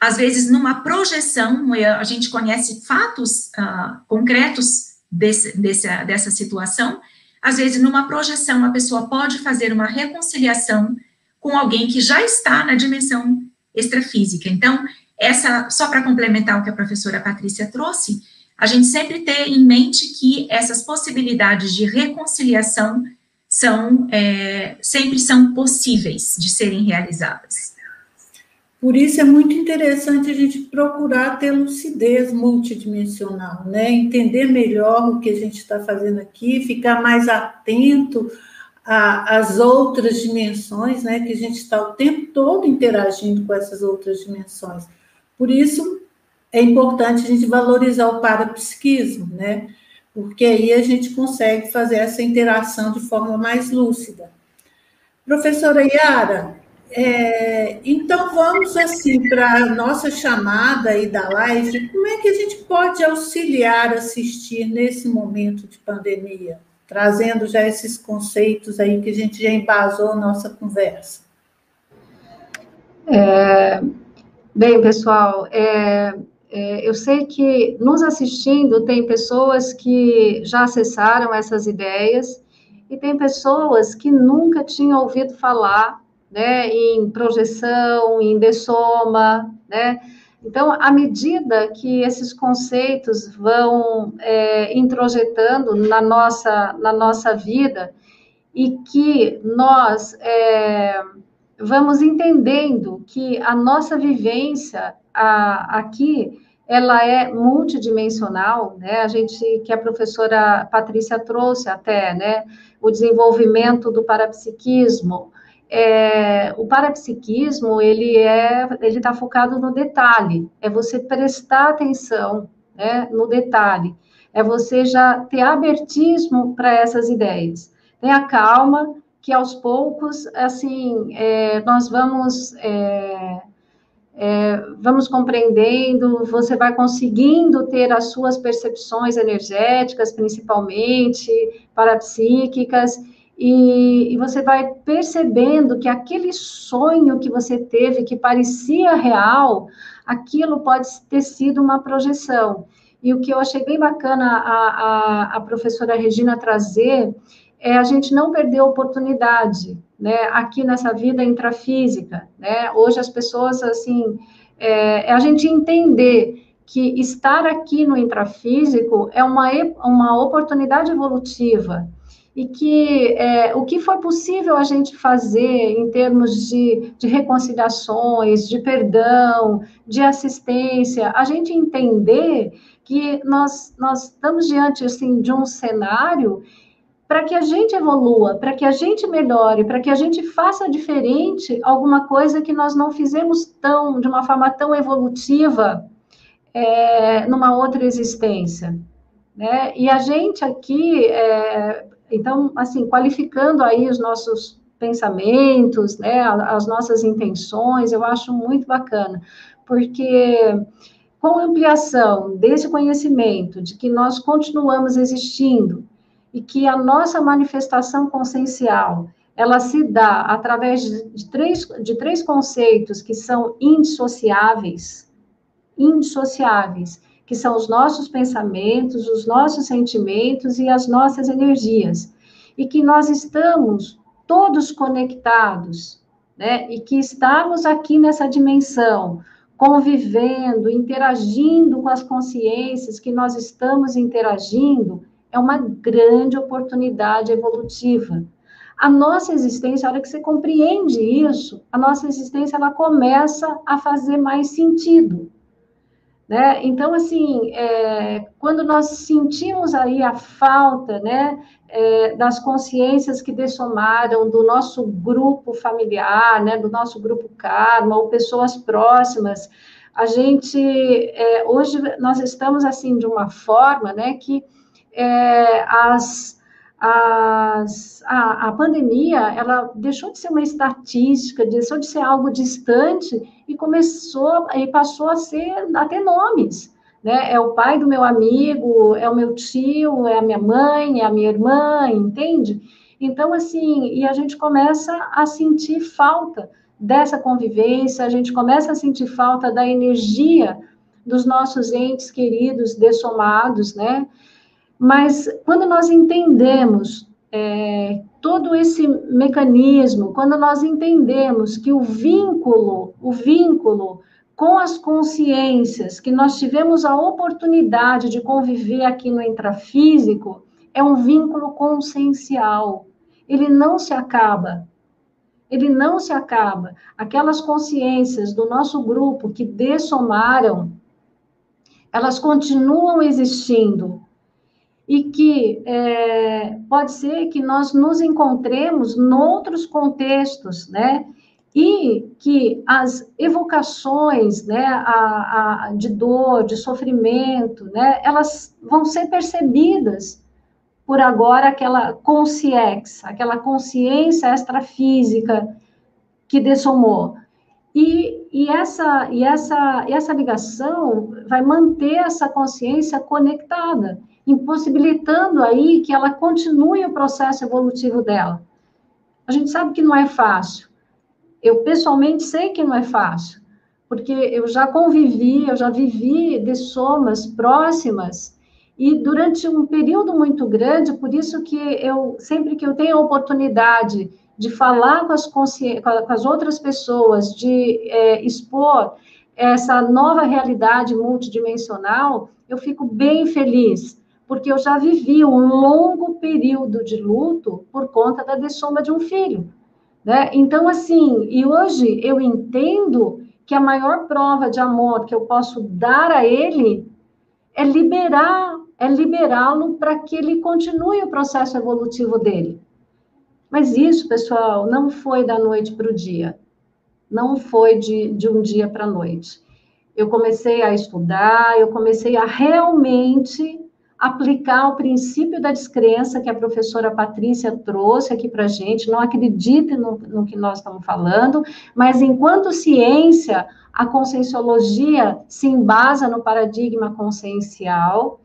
às vezes, numa projeção, a gente conhece fatos uh, concretos desse, desse, dessa situação, às vezes, numa projeção, a pessoa pode fazer uma reconciliação com alguém que já está na dimensão extrafísica. Então, essa, só para complementar o que a professora Patrícia trouxe, a gente sempre ter em mente que essas possibilidades de reconciliação são é, sempre são possíveis de serem realizadas. Por isso é muito interessante a gente procurar ter lucidez multidimensional, né? Entender melhor o que a gente está fazendo aqui, ficar mais atento às outras dimensões, né? Que a gente está o tempo todo interagindo com essas outras dimensões. Por isso é importante a gente valorizar o parapsiquismo, né? Porque aí a gente consegue fazer essa interação de forma mais lúcida. Professora Yara, é, então vamos assim para a nossa chamada aí da live. Como é que a gente pode auxiliar assistir nesse momento de pandemia, trazendo já esses conceitos aí que a gente já embasou nossa conversa? É, bem, pessoal, é, é, eu sei que nos assistindo tem pessoas que já acessaram essas ideias e tem pessoas que nunca tinham ouvido falar né, em projeção, em dessoma, né? Então, à medida que esses conceitos vão é, introjetando na nossa, na nossa vida e que nós é, vamos entendendo que a nossa vivência a, aqui ela é multidimensional, né? A gente que a professora Patrícia trouxe até, né? O desenvolvimento do parapsiquismo, é, o parapsiquismo ele é ele está focado no detalhe, é você prestar atenção né, no detalhe, é você já ter abertismo para essas ideias. Tenha calma, que aos poucos, assim, é, nós vamos é, é, vamos compreendendo, você vai conseguindo ter as suas percepções energéticas, principalmente parapsíquicas, e, e, você vai percebendo que aquele sonho que você teve, que parecia real, aquilo pode ter sido uma projeção. E o que eu achei bem bacana a, a, a professora Regina trazer é a gente não perder a oportunidade, né, aqui nessa vida intrafísica, né, hoje as pessoas, assim, é, é a gente entender que estar aqui no intrafísico é uma, uma oportunidade evolutiva, e que é, o que foi possível a gente fazer em termos de, de reconciliações, de perdão, de assistência, a gente entender que nós, nós estamos diante assim, de um cenário para que a gente evolua, para que a gente melhore, para que a gente faça diferente alguma coisa que nós não fizemos tão, de uma forma tão evolutiva é, numa outra existência. Né? E a gente aqui, é, então, assim, qualificando aí os nossos pensamentos, né, as nossas intenções, eu acho muito bacana, porque com a ampliação desse conhecimento de que nós continuamos existindo e que a nossa manifestação consciencial ela se dá através de três, de três conceitos que são indissociáveis, indissociáveis, que são os nossos pensamentos, os nossos sentimentos e as nossas energias. E que nós estamos todos conectados, né? E que estamos aqui nessa dimensão, convivendo, interagindo com as consciências que nós estamos interagindo, é uma grande oportunidade evolutiva. A nossa existência, a hora que você compreende isso, a nossa existência ela começa a fazer mais sentido. Né? Então, assim, é, quando nós sentimos aí a falta né, é, das consciências que dessomaram do nosso grupo familiar, né, do nosso grupo karma, ou pessoas próximas, a gente, é, hoje, nós estamos, assim, de uma forma né, que é, as as, a, a pandemia ela deixou de ser uma estatística, deixou de ser algo distante e começou e passou a ser a ter nomes. Né? É o pai do meu amigo, é o meu tio, é a minha mãe, é a minha irmã, entende? Então, assim, e a gente começa a sentir falta dessa convivência, a gente começa a sentir falta da energia dos nossos entes queridos dessomados, né? Mas quando nós entendemos é, todo esse mecanismo, quando nós entendemos que o vínculo, o vínculo com as consciências que nós tivemos a oportunidade de conviver aqui no intrafísico é um vínculo consciencial. Ele não se acaba. Ele não se acaba. Aquelas consciências do nosso grupo que dessomaram, elas continuam existindo. E que é, pode ser que nós nos encontremos noutros contextos, né? e que as evocações né, a, a, de dor, de sofrimento, né, elas vão ser percebidas por agora aquela consciência, aquela consciência extrafísica que dessomou. E, e, essa, e, essa, e essa ligação vai manter essa consciência conectada, impossibilitando aí que ela continue o processo evolutivo dela. A gente sabe que não é fácil, eu pessoalmente sei que não é fácil, porque eu já convivi, eu já vivi de somas próximas e durante um período muito grande, por isso que eu sempre que eu tenho a oportunidade de falar com as, com as outras pessoas, de é, expor essa nova realidade multidimensional, eu fico bem feliz, porque eu já vivi um longo período de luto por conta da dessoma de um filho. Né? Então, assim, e hoje eu entendo que a maior prova de amor que eu posso dar a ele é liberar, é liberá-lo para que ele continue o processo evolutivo dele. Mas isso, pessoal, não foi da noite para o dia. Não foi de, de um dia para a noite. Eu comecei a estudar, eu comecei a realmente aplicar o princípio da descrença que a professora Patrícia trouxe aqui para a gente, não acredite no, no, que nós estamos falando, mas enquanto ciência, a conscienciologia se embasa no paradigma consciencial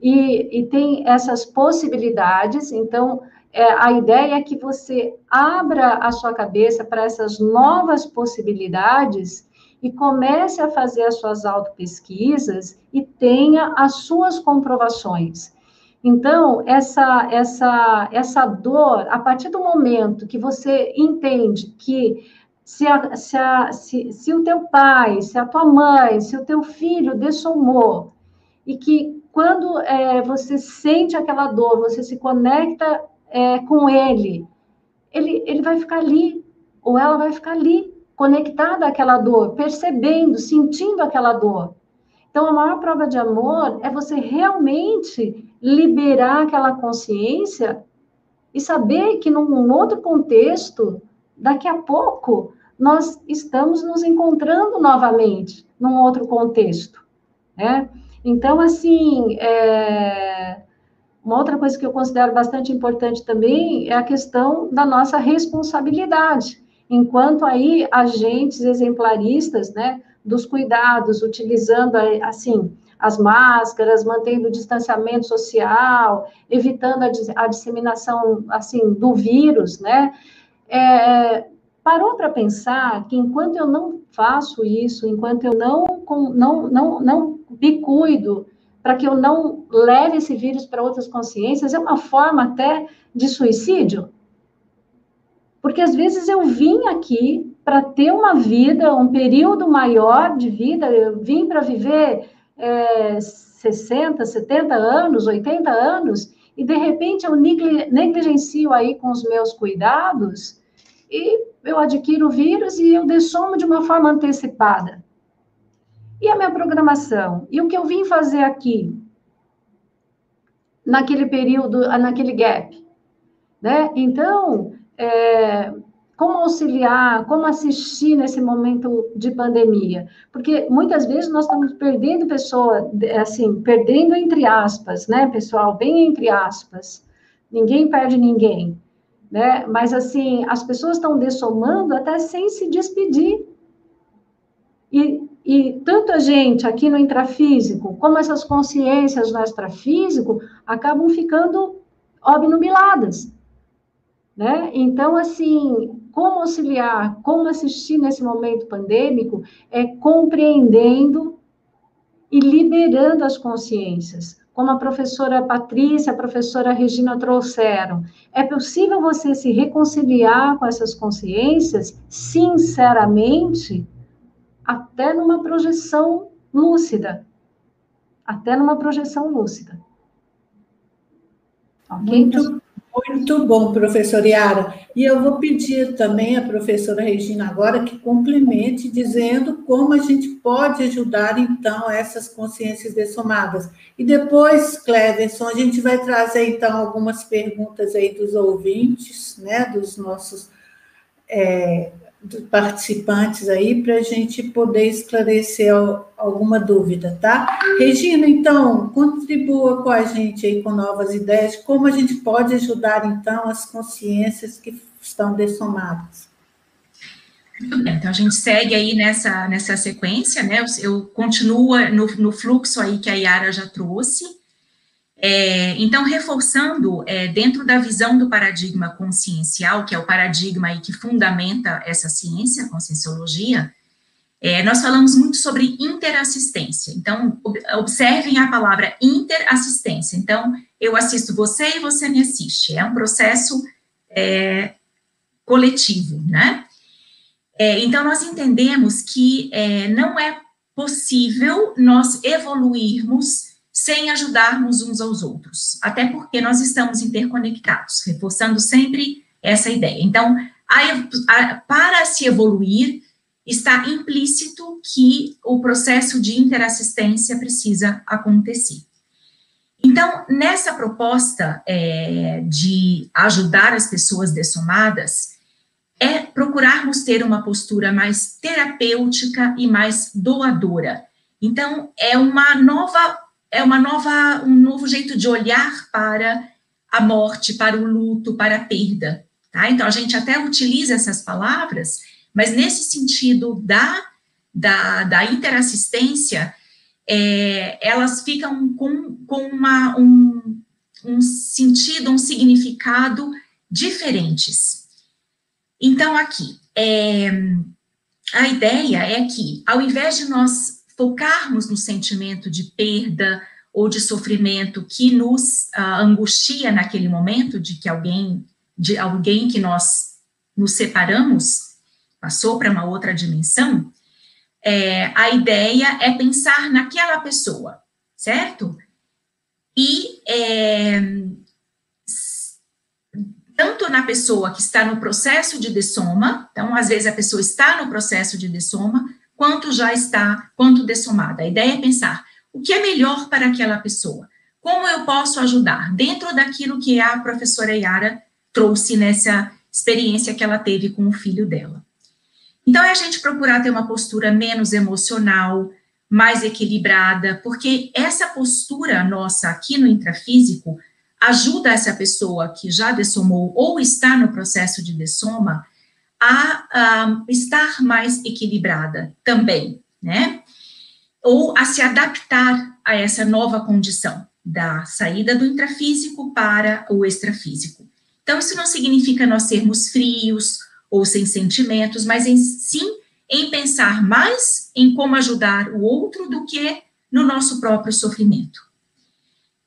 e, e tem essas possibilidades, então, é, a ideia é que você abra a sua cabeça para essas novas possibilidades e comece a fazer as suas autopesquisas e tenha as suas comprovações. Então, essa, essa, essa dor, a partir do momento que você entende que se, a, se, a, se, se o teu pai, se a tua mãe, se o teu filho dessomou, e que quando é, você sente aquela dor, você se conecta é, com ele, ele, ele vai ficar ali, ou ela vai ficar ali, conectada àquela dor, percebendo, sentindo aquela dor. Então, a maior prova de amor é você realmente liberar aquela consciência e saber que num outro contexto, daqui a pouco, nós estamos nos encontrando novamente num outro contexto, né? Então, assim, é... uma outra coisa que eu considero bastante importante também é a questão da nossa responsabilidade enquanto aí agentes exemplaristas, né, dos cuidados, utilizando, assim, as máscaras, mantendo o distanciamento social, evitando a, a disseminação, assim, do vírus, né, é, parou para pensar que enquanto eu não faço isso, enquanto eu não, não, não, não me cuido, para que eu não leve esse vírus para outras consciências, é uma forma até de suicídio? Porque às vezes eu vim aqui para ter uma vida, um período maior de vida, eu vim para viver é, 60, 70 anos, 80 anos, e de repente eu negligencio aí com os meus cuidados e eu adquiro o vírus e eu dessomo de uma forma antecipada. E a minha programação? E o que eu vim fazer aqui? Naquele período, naquele gap? Né? Então, é, como auxiliar, como assistir nesse momento de pandemia? Porque muitas vezes nós estamos perdendo pessoa, assim, perdendo entre aspas, né, pessoal, bem entre aspas. Ninguém perde ninguém, né? Mas assim, as pessoas estão dessomando até sem se despedir. E, e tanto a gente aqui no intrafísico, como essas consciências no extrafísico, acabam ficando obnubiladas né? Então, assim, como auxiliar, como assistir nesse momento pandêmico é compreendendo e liberando as consciências, como a professora Patrícia, a professora Regina trouxeram. É possível você se reconciliar com essas consciências sinceramente até numa projeção lúcida. Até numa projeção lúcida. Ok? Muito, muito bom, professora Yara. E eu vou pedir também à professora Regina agora que complemente dizendo como a gente pode ajudar, então, essas consciências dessomadas. E depois, Cleverson, a gente vai trazer, então, algumas perguntas aí dos ouvintes, né, dos nossos é, participantes aí, para a gente poder esclarecer alguma dúvida, tá? Regina, então, contribua com a gente aí com novas ideias, como a gente pode ajudar, então, as consciências que estão dessomadas. Então a gente segue aí nessa, nessa sequência, né? Eu, eu continuo no, no fluxo aí que a Yara já trouxe. É, então, reforçando, é, dentro da visão do paradigma consciencial, que é o paradigma aí que fundamenta essa ciência, a conscienciologia, é, nós falamos muito sobre interassistência. Então, observem a palavra interassistência. Então, eu assisto você e você me assiste. É um processo é, coletivo, né? É, então, nós entendemos que é, não é possível nós evoluirmos sem ajudarmos uns aos outros, até porque nós estamos interconectados, reforçando sempre essa ideia. Então, a, a, para se evoluir, está implícito que o processo de interassistência precisa acontecer. Então, nessa proposta é, de ajudar as pessoas dessomadas, é procurarmos ter uma postura mais terapêutica e mais doadora. Então, é uma nova é uma nova, um novo jeito de olhar para a morte, para o luto, para a perda. Tá? Então, a gente até utiliza essas palavras, mas nesse sentido da, da, da interassistência, é, elas ficam com, com uma, um, um sentido, um significado diferentes. Então, aqui, é, a ideia é que, ao invés de nós focarmos no sentimento de perda ou de sofrimento que nos uh, angustia naquele momento de que alguém, de alguém que nós nos separamos, passou para uma outra dimensão, é, a ideia é pensar naquela pessoa, certo? E é, tanto na pessoa que está no processo de dessoma, então, às vezes a pessoa está no processo de dessoma, quanto já está, quanto dessomada. A ideia é pensar o que é melhor para aquela pessoa. Como eu posso ajudar dentro daquilo que a professora Yara trouxe nessa experiência que ela teve com o filho dela. Então, é a gente procurar ter uma postura menos emocional, mais equilibrada, porque essa postura nossa aqui no intrafísico ajuda essa pessoa que já dessomou ou está no processo de dessoma a, estar mais equilibrada também, né? Ou a se adaptar a essa nova condição da saída do intrafísico para o extrafísico. Então, isso não significa nós sermos frios ou sem sentimentos, mas em, sim em pensar mais em como ajudar o outro do que no nosso próprio sofrimento.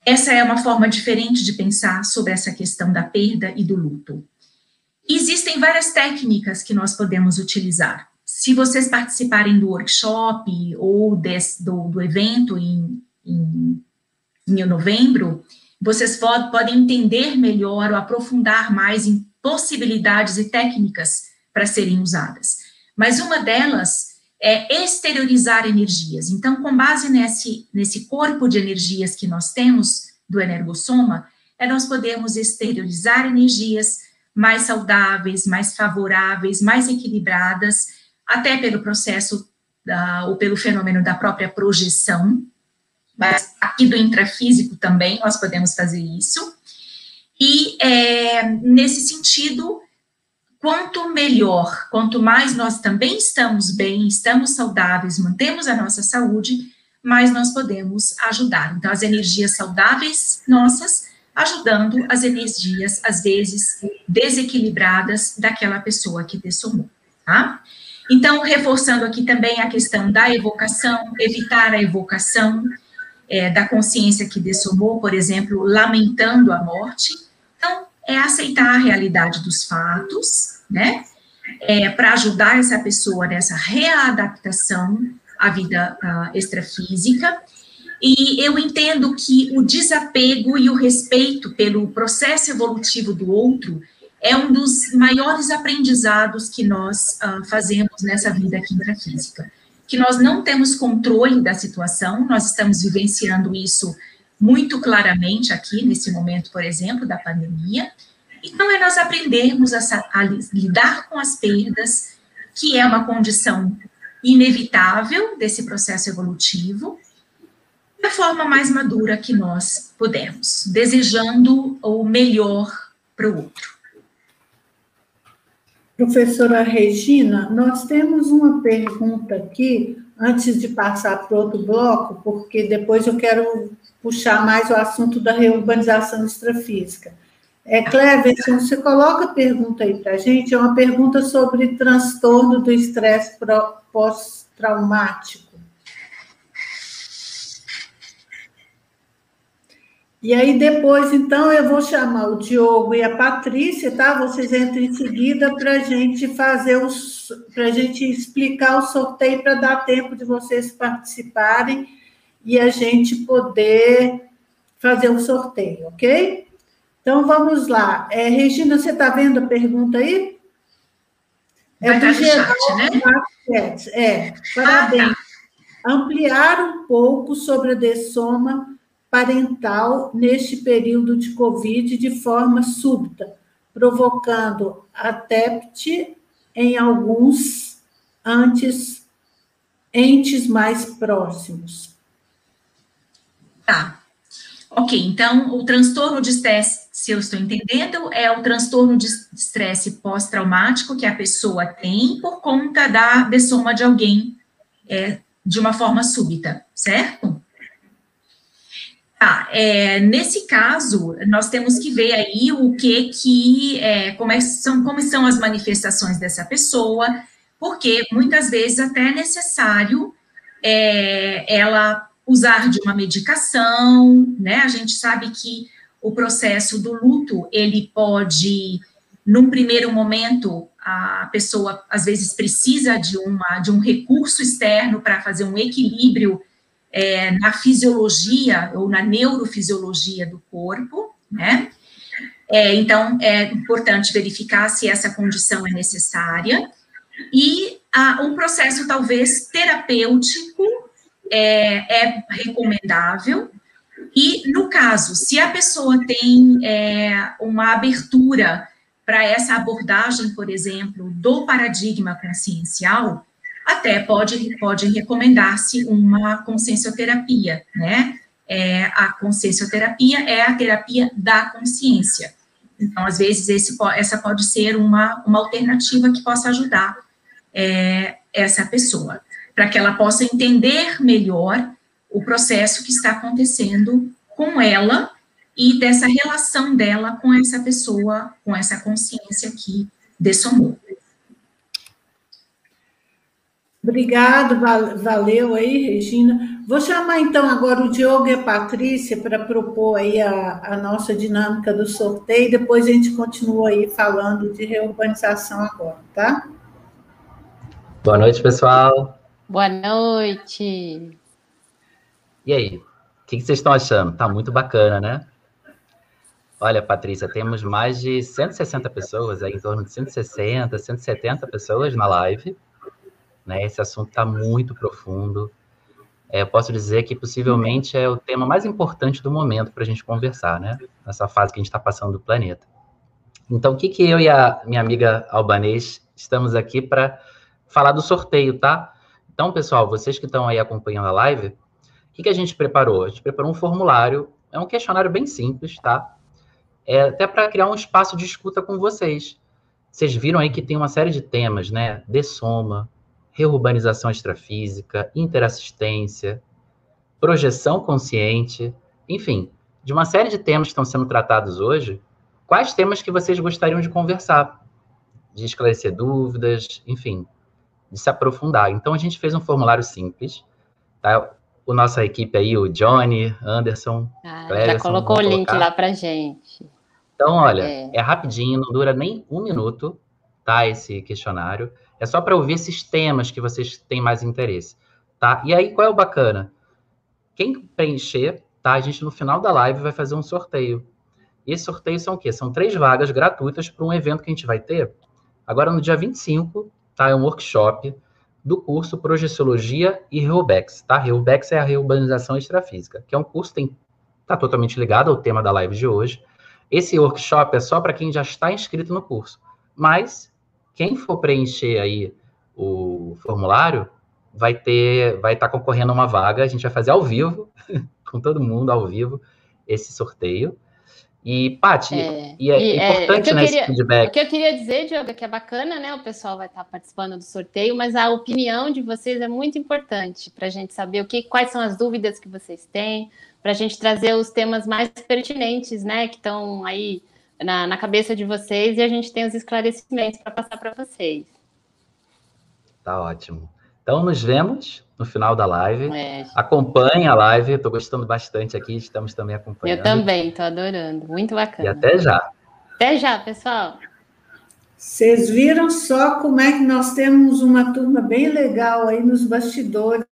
Essa é uma forma diferente de pensar sobre essa questão da perda e do luto. Existem várias técnicas que nós podemos utilizar. Se vocês participarem do workshop ou do, do, evento em, em, em novembro, vocês pod, podem entender melhor ou aprofundar mais em possibilidades e técnicas para serem usadas. Mas uma delas é exteriorizar energias. Então, com base nesse, nesse corpo de energias que nós temos do energossoma, é nós podemos exteriorizar energias mais saudáveis, mais favoráveis, mais equilibradas, até pelo processo da, ou pelo fenômeno da própria projeção, mas aqui do intrafísico também nós podemos fazer isso. E é, nesse sentido, quanto melhor, quanto mais nós também estamos bem, estamos saudáveis, mantemos a nossa saúde, mais nós podemos ajudar. Então, as energias saudáveis nossas ajudando as energias, às vezes, desequilibradas daquela pessoa que dessomou, tá? Então, reforçando aqui também a questão da evocação, evitar a evocação é, da consciência que dessomou, por exemplo, lamentando a morte. Então, é aceitar a realidade dos fatos, né? é, para ajudar essa pessoa nessa readaptação à vida uh, extrafísica. E eu entendo que o desapego e o respeito pelo processo evolutivo do outro é um dos maiores aprendizados que nós uh, fazemos nessa vida aqui intrafísica. Que nós não temos controle da situação, nós estamos vivenciando isso muito claramente aqui, nesse momento, por exemplo, da pandemia. Então, é nós aprendermos a, a lidar com as perdas, que é uma condição inevitável desse processo evolutivo, da forma mais madura que nós pudermos, desejando o melhor para o outro. Professora Regina, nós temos uma pergunta aqui, antes de passar para outro bloco, porque depois eu quero puxar mais o assunto da reurbanização extrafísica. É, Cleverson, você coloca a pergunta aí para a gente, é uma pergunta sobre transtorno do estresse pós-traumático. E aí depois, então, eu vou chamar o Diogo e a Patrícia, tá? Vocês entram em seguida para a gente fazer os, para a gente explicar o sorteio para dar tempo de vocês participarem e a gente poder fazer o sorteio, ok? Então vamos lá. É, Regina, você está vendo a pergunta aí? É Vai do geral, né? É, parabéns. Ah, tá. Ampliar um pouco sobre a dessoma parental neste período de Covid de forma súbita, provocando TEPT em alguns antes entes mais próximos. Tá. Ok, então o transtorno de estresse, se eu estou entendendo, é o transtorno de estresse pós-traumático que a pessoa tem por conta da dessoma de alguém é, de uma forma súbita, certo? Tá, é, nesse caso, nós temos que ver aí o que que, é, como, é, são, como são as manifestações dessa pessoa, porque muitas vezes até é necessário é, ela usar de uma medicação, né, a gente sabe que o processo do luto, ele pode, num primeiro momento, a pessoa às vezes precisa de, uma, de um recurso externo para fazer um equilíbrio é, na fisiologia ou na neurofisiologia do corpo, né? É, então, é importante verificar se essa condição é necessária. E a, um processo, talvez, terapêutico é, é recomendável. E, no caso, se a pessoa tem é, uma abertura para essa abordagem, por exemplo, do paradigma consciencial, até pode, pode recomendar-se uma consciencioterapia, né? É, a consciencioterapia é a terapia da consciência. Então, às vezes, esse, essa pode ser uma, uma alternativa que possa ajudar é, essa pessoa, para que ela possa entender melhor o processo que está acontecendo com ela e dessa relação dela com essa pessoa, com essa consciência que dessomou. Obrigado, valeu aí, Regina. Vou chamar então agora o Diogo e a Patrícia para propor aí a, a, nossa dinâmica do sorteio, depois a gente continua aí falando de reurbanização agora, tá? Boa noite, pessoal. Boa noite. E aí, o que vocês estão achando? Tá muito bacana, né? Olha, Patrícia, temos mais de 160 pessoas, aí, em torno de 160, 170 pessoas na live. Né? Esse assunto está muito profundo. É, eu posso dizer que possivelmente é o tema mais importante do momento para a gente conversar, né? Nessa fase que a gente está passando do planeta. Então, o que, que eu e a minha amiga albanês estamos aqui para falar do sorteio, tá? Então, pessoal, vocês que estão aí acompanhando a live, o que, que a gente preparou? A gente preparou um formulário, é um questionário bem simples, tá? É até para criar um espaço de escuta com vocês. Vocês viram aí que tem uma série de temas, né? De soma, reurbanização extrafísica, interassistência, projeção consciente, enfim, de uma série de temas que estão sendo tratados hoje, quais temas que vocês gostariam de conversar, de esclarecer dúvidas, enfim, de se aprofundar. Então a gente fez um formulário simples, tá? O nossa equipe aí, o Johnny, Anderson, ah, já colocou o link lá para gente. Então, olha, é. é rapidinho, não dura nem um minuto, tá? Esse questionário. É só para ouvir esses temas que vocês têm mais interesse, tá? E aí, qual é o bacana? Quem preencher, tá? A gente no final da live vai fazer um sorteio. E esse sorteio são o quê? São três vagas gratuitas para um evento que a gente vai ter agora no dia 25, tá? É um workshop do curso Projeciologia e Reubex, tá? Reubex é a reurbanização extrafísica, que é um curso que está totalmente ligado ao tema da live de hoje. Esse workshop é só para quem já está inscrito no curso, mas quem for preencher aí o formulário vai ter, vai estar tá concorrendo a uma vaga. A gente vai fazer ao vivo, com todo mundo ao vivo, esse sorteio. E, Paty, é, e é e, é, importante, é, né, queria, esse feedback. O que eu queria dizer, Diogo, é que é bacana, né? O pessoal vai estar participando do sorteio, mas a opinião de vocês é muito importante para a gente saber o que, quais são as dúvidas que vocês têm, para a gente trazer os temas mais pertinentes, né? Que estão aí na, na cabeça de vocês e a gente tem os esclarecimentos para passar para vocês. Tá ótimo. Então, nos vemos no final da live. É. Acompanhe a live, estou gostando bastante aqui, estamos também acompanhando. Eu também, estou adorando, muito bacana. E até já. Até já, pessoal. Vocês viram só como é que nós temos uma turma bem legal aí nos bastidores.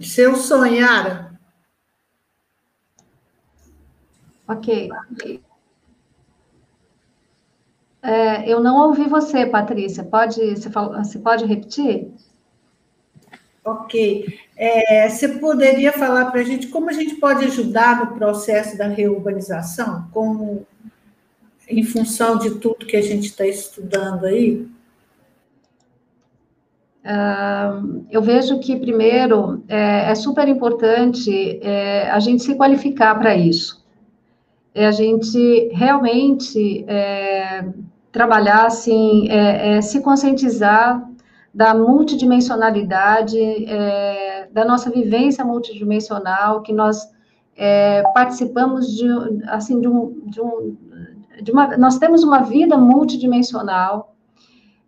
Seu sonhar. Ok. É, eu não ouvi você, Patrícia. Pode, você, fala, você pode repetir? Ok. É, você poderia falar para a gente como a gente pode ajudar no processo da reurbanização, como em função de tudo que a gente está estudando aí? Eu vejo que, primeiro, é, é super importante é, a gente se qualificar para isso. É a gente realmente é, trabalhar, assim, é, é, se conscientizar da multidimensionalidade, é, da nossa vivência multidimensional, que nós participamos de, assim, de um, de um de uma, nós temos uma vida multidimensional,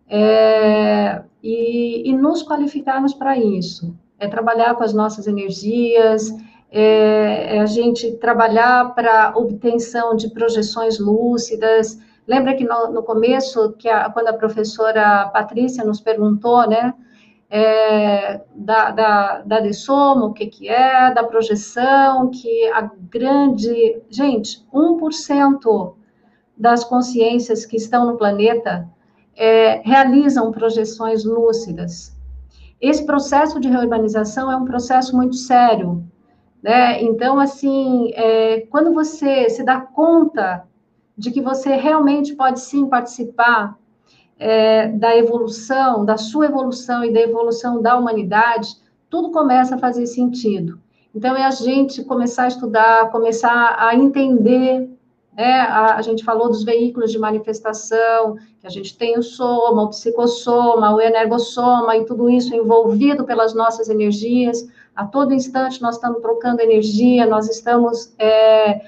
é, e, e nos qualificarmos para isso. É trabalhar com as nossas energias, é, é a gente trabalhar para obtenção de projeções lúcidas. Lembra que no, no começo, que a, quando a professora Patrícia nos perguntou, né, é, da, da, da dessomo, o que, que é, da projeção, que a grande. Gente, 1% das consciências que estão no planeta é, realizam projeções lúcidas. Esse processo de reurbanização é um processo muito sério, né? Então, assim, é, quando você se dá conta de que você realmente pode sim participar é, da evolução, da sua evolução e da evolução da humanidade, tudo começa a fazer sentido. Então, é a gente começar a estudar, começar a entender né? A, a, gente falou dos veículos de manifestação, que a gente tem o soma, o psicossoma, o energossoma, e tudo isso envolvido pelas nossas energias. A todo instante nós estamos trocando energia, nós estamos é,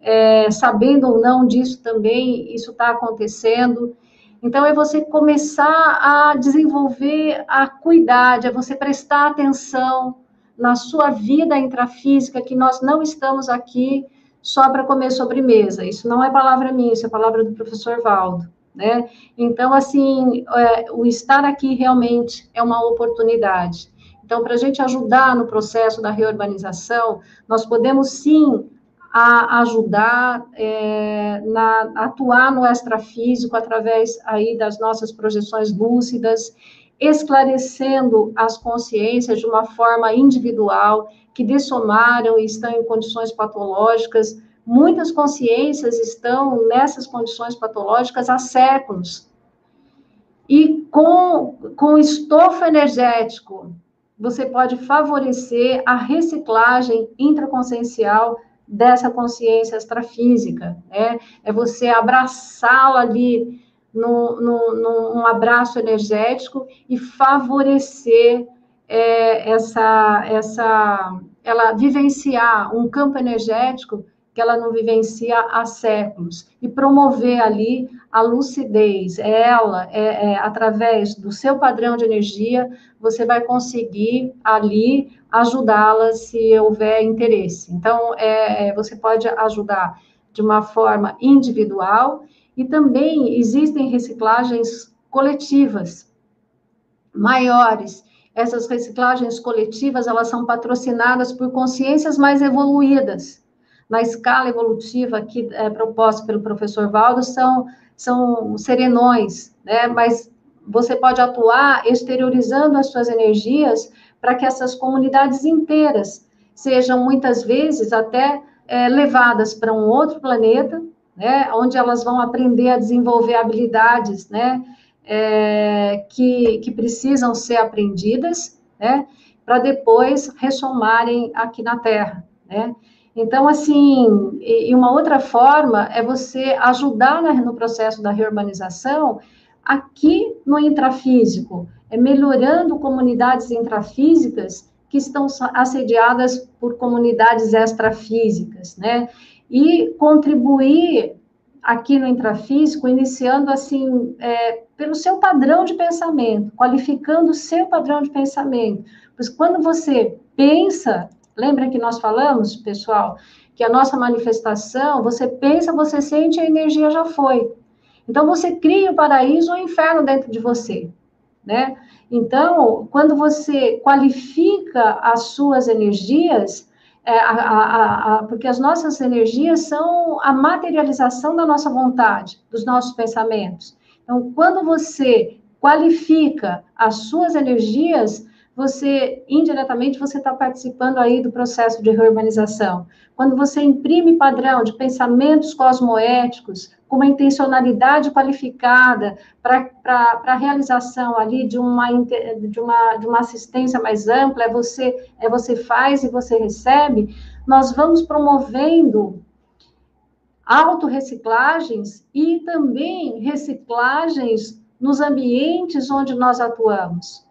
é, sabendo ou não disso também, isso está acontecendo. Então, é você começar a desenvolver a cuidade, é você prestar atenção na sua vida intrafísica, que nós não estamos aqui só para comer sobremesa. Isso não é palavra minha, isso é palavra do professor Valdo. Né? Então, assim, é, o estar aqui realmente é uma oportunidade. Então, para a gente ajudar no processo da reurbanização, nós podemos sim a ajudar é, na atuar no extrafísico através aí das nossas projeções lúcidas, esclarecendo as consciências de uma forma individual que dessomaram e estão em condições patológicas. Muitas consciências estão nessas condições patológicas há séculos. E com, com estofo energético, você pode favorecer a reciclagem intraconsciencial dessa consciência extrafísica, né? É você abraçá-la ali num, num, num abraço energético e favorecer é, essa, essa, ela vivenciar um campo energético que ela não vivencia há séculos e promover ali a lucidez. Ela, é, é, através do seu padrão de energia, você vai conseguir ali ajudá-la se houver interesse. Então, é, é, você pode ajudar de uma forma individual e também existem reciclagens coletivas maiores. Essas reciclagens coletivas, elas são patrocinadas por consciências mais evoluídas. Na escala evolutiva que é proposta pelo professor Valdo, são, são serenões, né? Mas você pode atuar exteriorizando as suas energias para que essas comunidades inteiras sejam muitas vezes até é, levadas para um outro planeta, né, onde elas vão aprender a desenvolver habilidades, né, é, que, que precisam ser aprendidas, né, para depois ressomarem aqui na Terra, né. Então, assim, e uma outra forma é você ajudar no processo da reurbanização aqui no intrafísico, é melhorando comunidades intrafísicas que estão assediadas por comunidades extrafísicas, né? E contribuir aqui no intrafísico, iniciando assim, é, pelo seu padrão de pensamento, qualificando o seu padrão de pensamento. Pois quando você pensa, lembra que nós falamos, pessoal, que a nossa manifestação, você pensa, você sente, a energia já foi. Então você cria o paraíso ou o inferno dentro de você né? Então, quando você qualifica as suas energias, é, a, a, a, porque as nossas energias são a materialização da nossa vontade, dos nossos pensamentos. Então, quando você qualifica as suas energias, você, indiretamente, você está participando aí do processo de reurbanização. Quando você imprime padrão de pensamentos cosmoéticos, com uma intencionalidade qualificada para a realização ali de uma, de, uma, de uma assistência mais ampla, é você, é você faz e você recebe, nós vamos promovendo autorreciclagens e também reciclagens nos ambientes onde nós atuamos.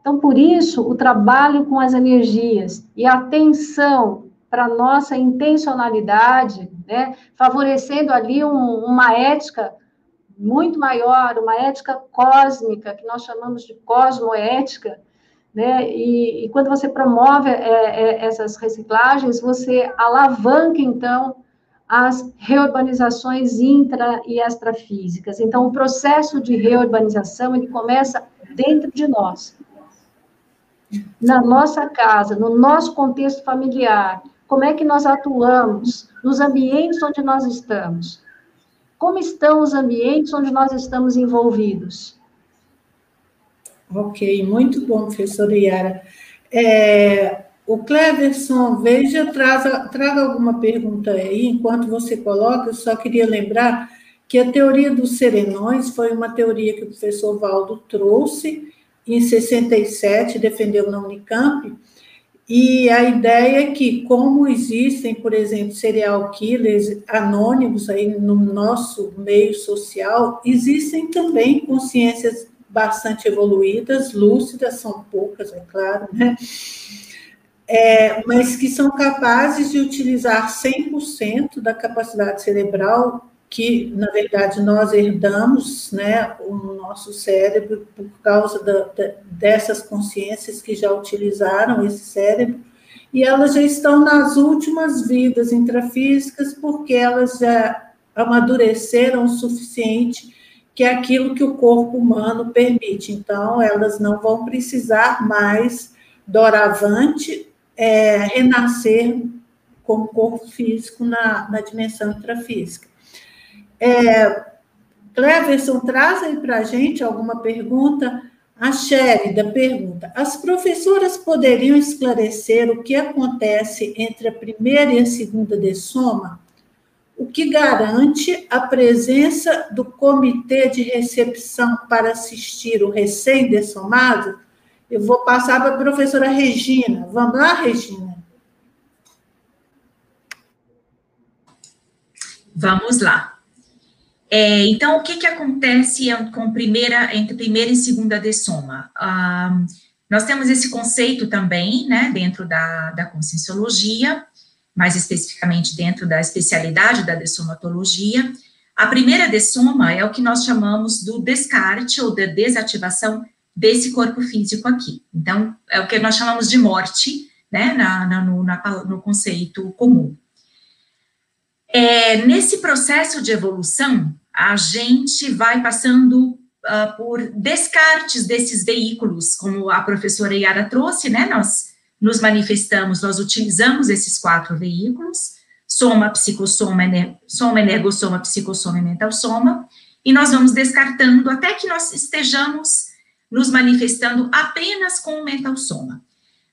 Então, por isso, o trabalho com as energias e a atenção para nossa intencionalidade, né, favorecendo ali um, uma ética muito maior, uma ética cósmica, que nós chamamos de cosmoética, né, e, e quando você promove é, é, essas reciclagens, você alavanca, então, as reurbanizações intra e extrafísicas. Então, o processo de reurbanização, ele começa dentro de nós na nossa casa, no nosso contexto familiar, como é que nós atuamos nos ambientes onde nós estamos? Como estão os ambientes onde nós estamos envolvidos? Ok, muito bom, professora Yara. É, o Cleverson, veja, traga, traga alguma pergunta aí, enquanto você coloca, eu só queria lembrar que a teoria dos serenões foi uma teoria que o professor Valdo trouxe, em 67, defendeu na Unicamp, e a ideia é que, como existem, por exemplo, serial killers anônimos aí no nosso meio social, existem também consciências bastante evoluídas, lúcidas, são poucas, é claro, né? É, mas que são capazes de utilizar 100% da capacidade cerebral que, na verdade, nós herdamos né, o nosso cérebro por causa da, da, dessas consciências que já utilizaram esse cérebro, e elas já estão nas últimas vidas intrafísicas, porque elas já amadureceram o suficiente que é aquilo que o corpo humano permite. Então, elas não vão precisar mais, doravante, é, renascer como corpo físico na, na dimensão intrafísica. É, Cleverson, traz aí para a gente alguma pergunta. A Sherida pergunta: as professoras poderiam esclarecer o que acontece entre a primeira e a segunda dessoma? O que garante a presença do comitê de recepção para assistir o recém-dessomado? Eu vou passar para a professora Regina. Vamos lá, Regina? Vamos lá. É, então, o que, que acontece com primeira, entre primeira e segunda dessoma? Nós temos esse conceito também, né, dentro da, da conscienciologia, mais especificamente dentro da especialidade da dessomatologia. A primeira dessoma é o que nós chamamos do descarte ou da desativação desse corpo físico aqui. Então, é o que nós chamamos de morte, né, na, na, no, na, no conceito comum. É, nesse processo de evolução, a gente vai passando uh, por descartes desses veículos, como a professora Yara trouxe, né? Nós nos manifestamos, nós utilizamos esses quatro veículos, soma, psicossoma, ener, soma, energossoma, psicossoma e mental soma, e nós vamos descartando até que nós estejamos nos manifestando apenas com o mental soma.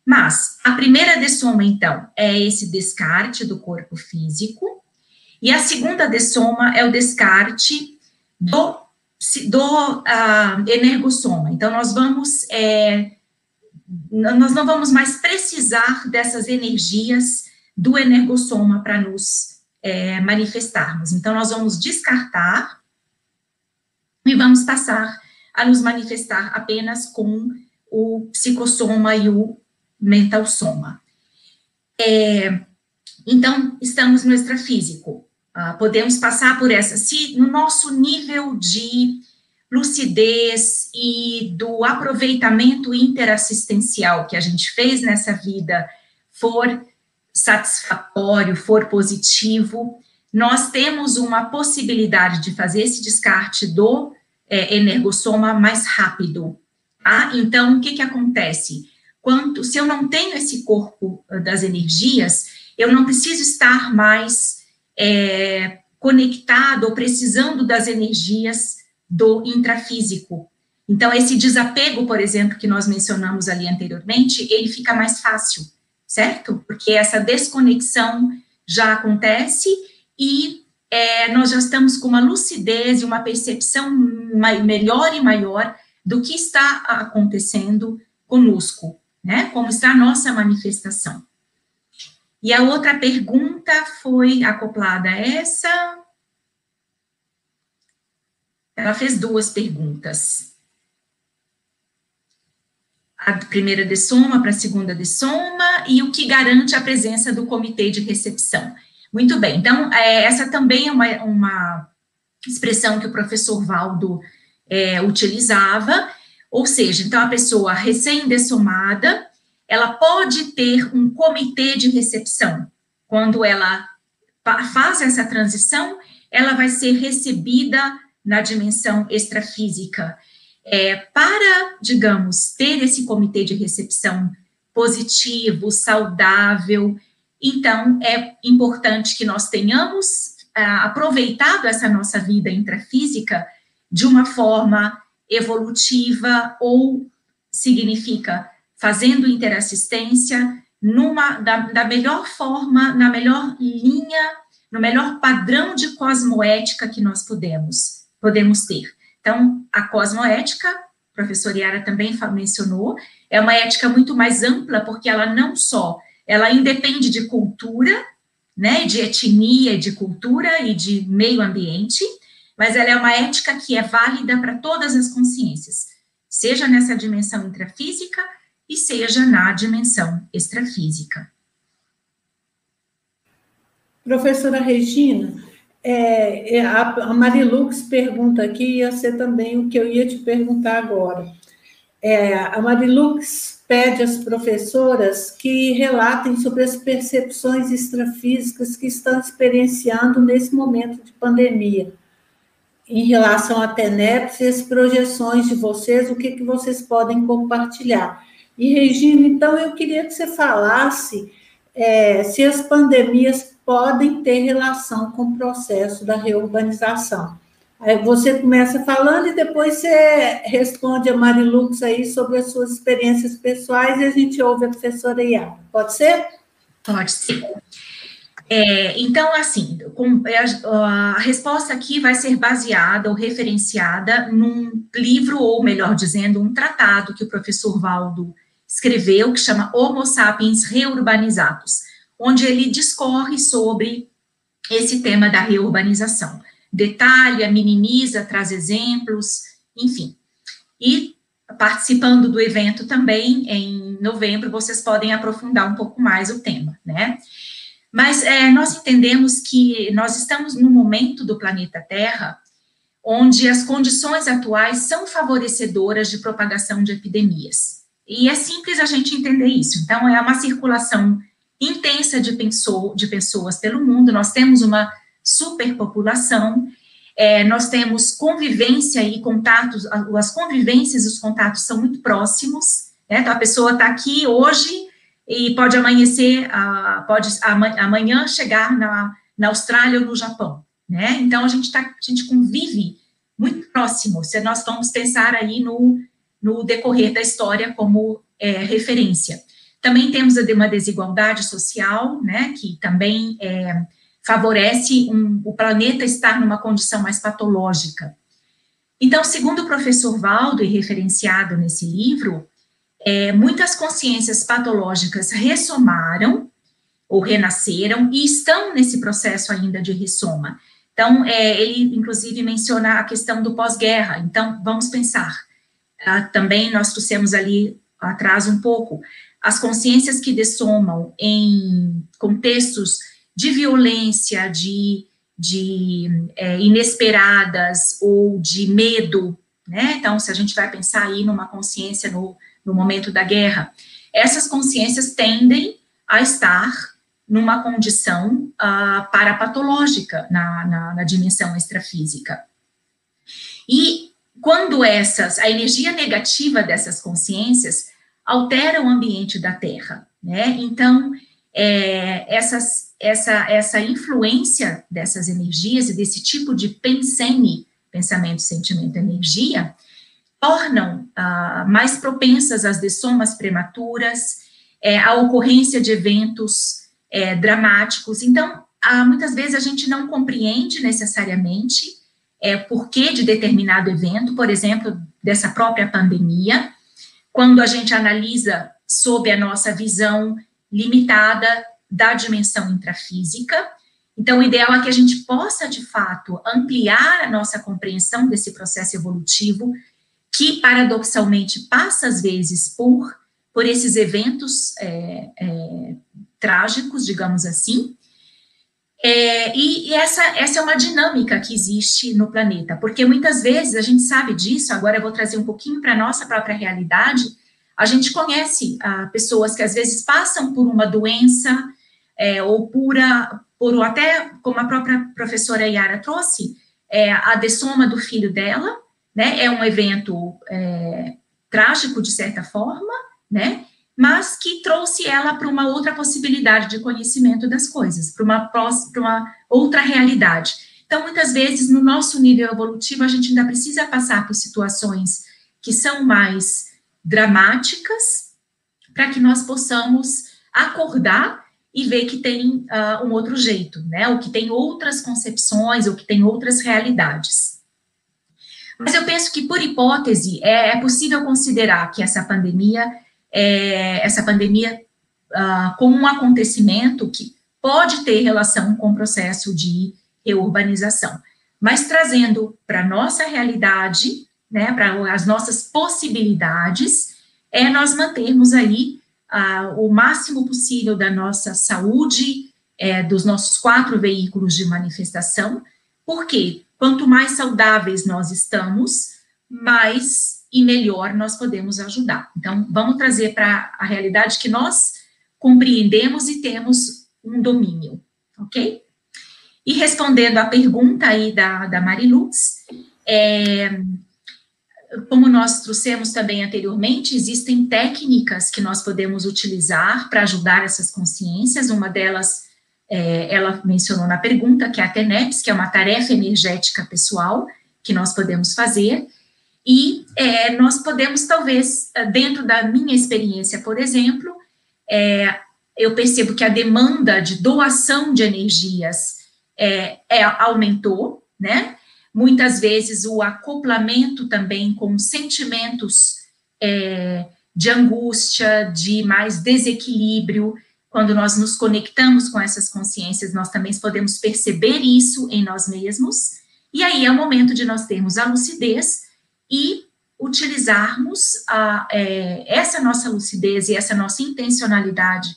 Mas a primeira dessoma, então, é esse descarte do corpo físico, e a segunda dessoma é o descarte do do uh, energossoma. Então, nós vamos, é, nós não vamos mais precisar dessas energias do energossoma para nos é, manifestarmos. Então, nós vamos descartar e vamos passar a nos manifestar apenas com o psicossoma e o mentalsoma. É, então, estamos no extrafísico. Uh, podemos passar por essa. Se no nosso nível de lucidez e do aproveitamento interassistencial que a gente fez nessa vida for satisfatório, for positivo, nós temos uma possibilidade de fazer esse descarte do é, energossoma mais rápido. Tá? Então, o que, que acontece? Quanto, se eu não tenho esse corpo ah, das energias, eu não preciso estar mais é, conectado ou precisando das energias do intrafísico. Então, esse desapego, por exemplo, que nós mencionamos ali anteriormente, ele fica mais fácil, certo? Porque essa desconexão já acontece e é, nós já estamos com uma lucidez e uma percepção melhor e maior do que está acontecendo conosco, né? Como está a nossa manifestação. E a outra pergunta foi acoplada a essa. Ela fez duas perguntas. A primeira de soma para a segunda de soma e o que garante a presença do comitê de recepção. Muito bem, então, é, essa também é uma, uma, expressão que o professor Valdo é, utilizava, ou seja, então a pessoa recém-dessomada, ela pode ter um comitê de recepção. Quando ela faz essa transição, ela vai ser recebida na dimensão extrafísica. É, para, digamos, ter esse comitê de recepção positivo, saudável, então é importante que nós tenhamos ah, aproveitado essa nossa vida intrafísica de uma forma evolutiva ou significa fazendo interassistência numa da, da melhor forma, na melhor linha, no melhor padrão de cosmoética que nós podemos, podemos ter. Então, a cosmoética, a professora Yara também mencionou, é uma ética muito mais ampla, porque ela não só, ela independe de cultura, né, de etnia, de cultura e de meio ambiente, mas ela é uma ética que é válida para todas as consciências, seja nessa dimensão intrafísica, e seja na dimensão extrafísica. Professora Regina, é, é a Marilux pergunta aqui, ia ser também o que eu ia te perguntar agora. É, a Marilux pede às professoras que relatem sobre as percepções extrafísicas que estão experienciando nesse momento de pandemia, em relação à TENEPS e as projeções de vocês, o que, que vocês podem compartilhar. E, Regina, então eu queria que você falasse é, se as pandemias podem ter relação com o processo da reurbanização. Você começa falando e depois você responde a Marilux aí sobre as suas experiências pessoais e a gente ouve a professora Iara. Pode ser? Pode ser. É, então, assim, com, é, a, a, resposta aqui vai ser baseada ou referenciada num livro, ou melhor dizendo, um tratado que o professor Valdo escreveu, que chama Homo sapiens reurbanizados, onde ele discorre sobre esse tema da reurbanização. Detalha, minimiza, traz exemplos, enfim. E participando do evento também, em novembro, vocês podem aprofundar um pouco mais o tema, né? Mas é, nós entendemos que nós estamos no momento do planeta Terra onde as condições atuais são favorecedoras de propagação de epidemias. E é simples a gente entender isso. Então, é uma circulação intensa de, de pessoas pelo mundo, nós temos uma superpopulação, é, nós temos convivência e contatos, as convivências e os contatos são muito próximos, né? Então, a pessoa está aqui hoje e pode amanhecer, uh, pode amanhã chegar na, na Austrália ou no Japão, né? Então a gente tá, a gente convive muito próximo. Se nós vamos pensar aí no, no decorrer da história como é, referência. Também temos uma desigualdade social, né? Que também é, favorece um, o planeta estar numa condição mais patológica. Então, segundo o professor Valdo, e referenciado nesse livro, é, muitas consciências patológicas ressomaram ou renasceram e estão nesse processo ainda de ressoma. Então, é, ele inclusive menciona a questão do pós-guerra. Então, vamos pensar. Ah, também nós trouxemos ali atrás um pouco as consciências que dessomam em contextos de violência, de, de é, inesperadas ou de medo, né? Então, se a gente vai pensar aí numa consciência no no momento da guerra, essas consciências tendem a estar numa condição uh, parapatológica na, na, na dimensão extrafísica. E quando essas, a energia negativa dessas consciências altera o ambiente da Terra, né? Então, é, essas, essa, essa influência dessas energias e desse tipo de pensene, pensamento, sentimento, energia, tornam ah, mais propensas às dessomas prematuras, é, à ocorrência de eventos é, dramáticos. Então, ah, muitas vezes a gente não compreende necessariamente é, porquê de determinado evento, por exemplo, dessa própria pandemia, quando a gente analisa sob a nossa visão limitada da dimensão intrafísica. Então, o ideal é que a gente possa, de fato, ampliar a nossa compreensão desse processo evolutivo que paradoxalmente passa às vezes por, por esses eventos é, é, trágicos, digamos assim, é, e, e, essa, essa é uma dinâmica que existe no planeta, porque muitas vezes a gente sabe disso, agora eu vou trazer um pouquinho para a nossa própria realidade, a gente conhece ah, pessoas que às vezes passam por uma doença, é, ou por, por até, como a própria professora Yara trouxe, é, a dessoma do filho dela, né? É um evento é, trágico, de certa forma, né? Mas que trouxe ela para uma outra possibilidade de conhecimento das coisas, para uma, uma outra realidade. Então, muitas vezes, no nosso nível evolutivo, a gente ainda precisa passar por situações que são mais dramáticas, para que nós possamos acordar e ver que tem uh, um outro jeito, né? Ou que tem outras concepções, ou que tem outras realidades. Mas eu penso que, por hipótese, é, é possível considerar que essa pandemia, é, essa pandemia, uh, como um acontecimento que pode ter relação com o processo de reurbanização, mas trazendo para a nossa realidade, né, para as nossas possibilidades, é nós mantermos aí uh, o máximo possível da nossa saúde, é, dos nossos quatro veículos de manifestação, porque Quanto mais saudáveis nós estamos, mais e melhor nós podemos ajudar. Então, vamos trazer para a realidade que nós compreendemos e temos um domínio, ok? E respondendo à pergunta aí da, da Mariluz, é, como nós trouxemos também anteriormente, existem técnicas que nós podemos utilizar para ajudar essas consciências, uma delas é, ela mencionou na pergunta, que é a TENEPS, que é uma tarefa energética pessoal que nós podemos fazer, e é, nós podemos, talvez, dentro da minha experiência, por exemplo, é, eu percebo que a demanda de doação de energias é, é, aumentou, né? Muitas vezes o acoplamento também com sentimentos é, de angústia, de mais desequilíbrio, quando nós nos conectamos com essas consciências, nós também podemos perceber isso em nós mesmos, e aí é o momento de nós termos a lucidez e utilizarmos a, é, essa nossa lucidez e essa nossa intencionalidade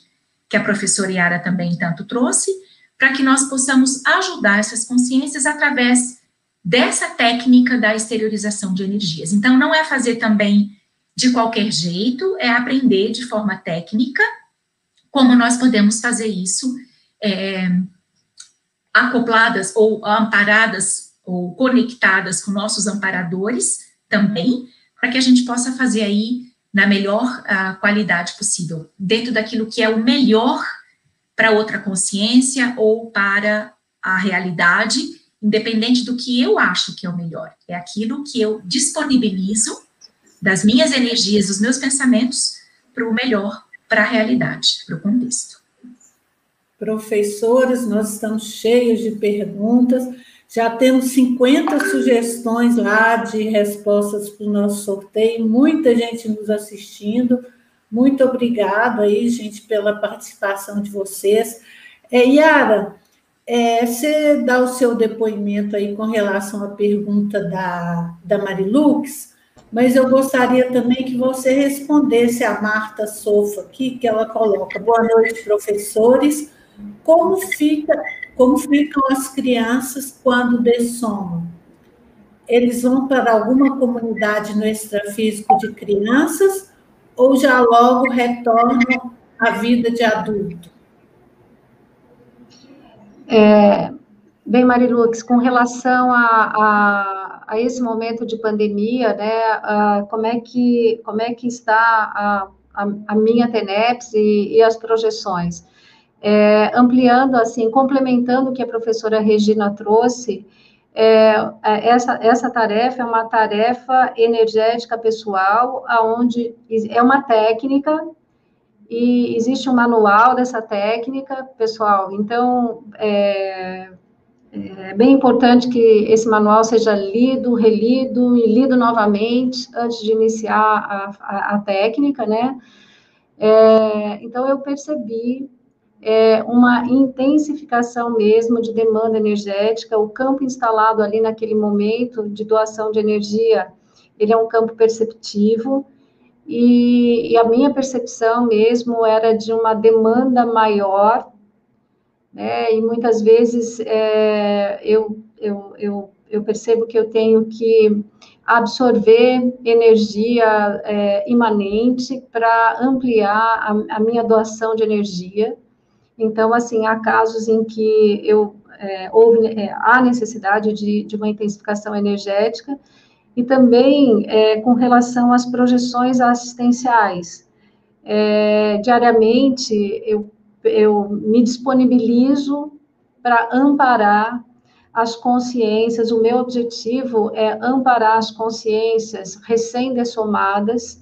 que a professora Yara também tanto trouxe, para que nós possamos ajudar essas consciências através dessa técnica da exteriorização de energias. Então, não é fazer também de qualquer jeito, é aprender de forma técnica como nós podemos fazer isso é, acopladas ou amparadas ou conectadas com nossos amparadores também, para que a gente possa fazer aí na melhor uh, qualidade possível, dentro daquilo que é o melhor para outra consciência ou para a realidade, independente do que eu acho que é o melhor. É aquilo que eu disponibilizo das minhas energias, dos meus pensamentos, para o melhor, para a realidade, para o contexto. Professores, nós estamos cheios de perguntas. Já temos 50 sugestões lá de respostas para o nosso sorteio, muita gente nos assistindo. Muito obrigada aí, gente, pela participação de vocês. É, Yara, é, você dá o seu depoimento aí com relação à pergunta da, da Marilux, mas eu gostaria também que você respondesse a Marta Sofa aqui, que ela coloca: boa noite, professores. Como fica como ficam as crianças quando dessomam? Eles vão para alguma comunidade no extrafísico de crianças ou já logo retornam à vida de adulto? É, bem, Marilux, com relação a, a, a, esse momento de pandemia, né, como, é que, como é que está a, a, a minha TENEPS e, e as projeções? É, ampliando, assim, complementando o que a professora Regina trouxe, é, é, essa, essa tarefa é uma tarefa energética pessoal, aonde é uma técnica e existe um manual dessa técnica, pessoal. Então, é, é bem importante que esse manual seja lido, relido e lido novamente antes de iniciar a, a, a técnica, né? É, então, eu percebi é, uma intensificação mesmo de demanda energética, o campo instalado ali naquele momento de doação de energia, ele é um campo perceptivo, e, e a minha percepção mesmo era de uma demanda maior, né, e muitas vezes é, eu, eu, eu, eu percebo que eu tenho que absorver energia é, imanente para ampliar a, a minha doação de energia, então, assim, há casos em que eu, é, houve, é, há necessidade de, de, uma intensificação energética, e também é, com relação às projeções assistenciais. É, diariamente, eu, eu me disponibilizo para amparar as consciências, o meu objetivo é amparar as consciências recém-dessomadas,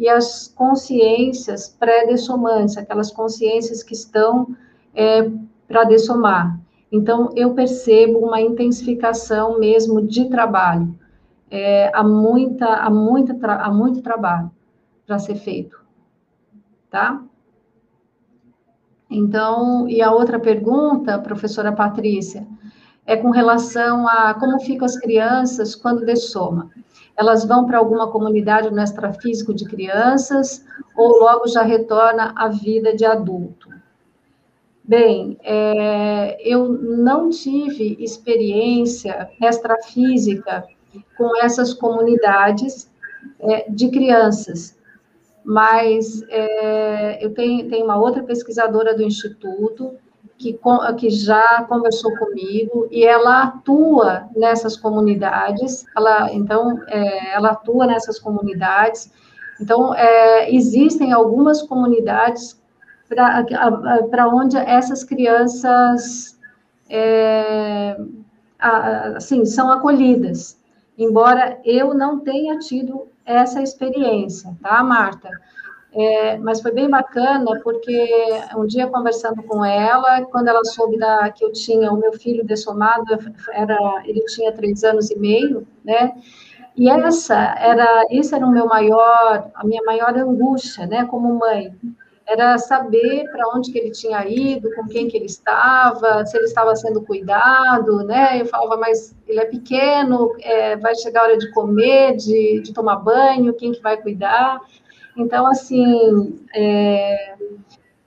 e as consciências pré-dessomantes, aquelas consciências que estão é, para dessomar. Então, eu percebo uma intensificação mesmo de trabalho. É, há, muita, há, muita há muito trabalho para ser feito, tá? Então, e a outra pergunta, professora Patrícia, é com relação a como ficam as crianças quando dessoma elas vão para alguma comunidade no extrafísico de crianças ou logo já retorna à vida de adulto? Bem, é, eu não tive experiência extrafísica com essas comunidades é, de crianças, mas é, eu tenho, tenho uma outra pesquisadora do Instituto que, que já conversou comigo e ela atua nessas comunidades, ela, então, é, ela atua nessas comunidades, então, é, existem algumas comunidades para onde essas crianças, é, assim, são acolhidas, embora eu não tenha tido essa experiência, tá, Marta? É, mas foi bem bacana, porque um dia conversando com ela, quando ela soube da, que eu tinha o meu filho dessomado, era, ele tinha três anos e meio, né? E essa era, isso era o meu maior, a minha maior angústia, né, como mãe, era saber para onde que ele tinha ido, com quem que ele estava, se ele estava sendo cuidado, né? Eu falava, mas ele é pequeno, é, vai chegar a hora de comer, de, de tomar banho, quem que vai cuidar? Então, assim, é,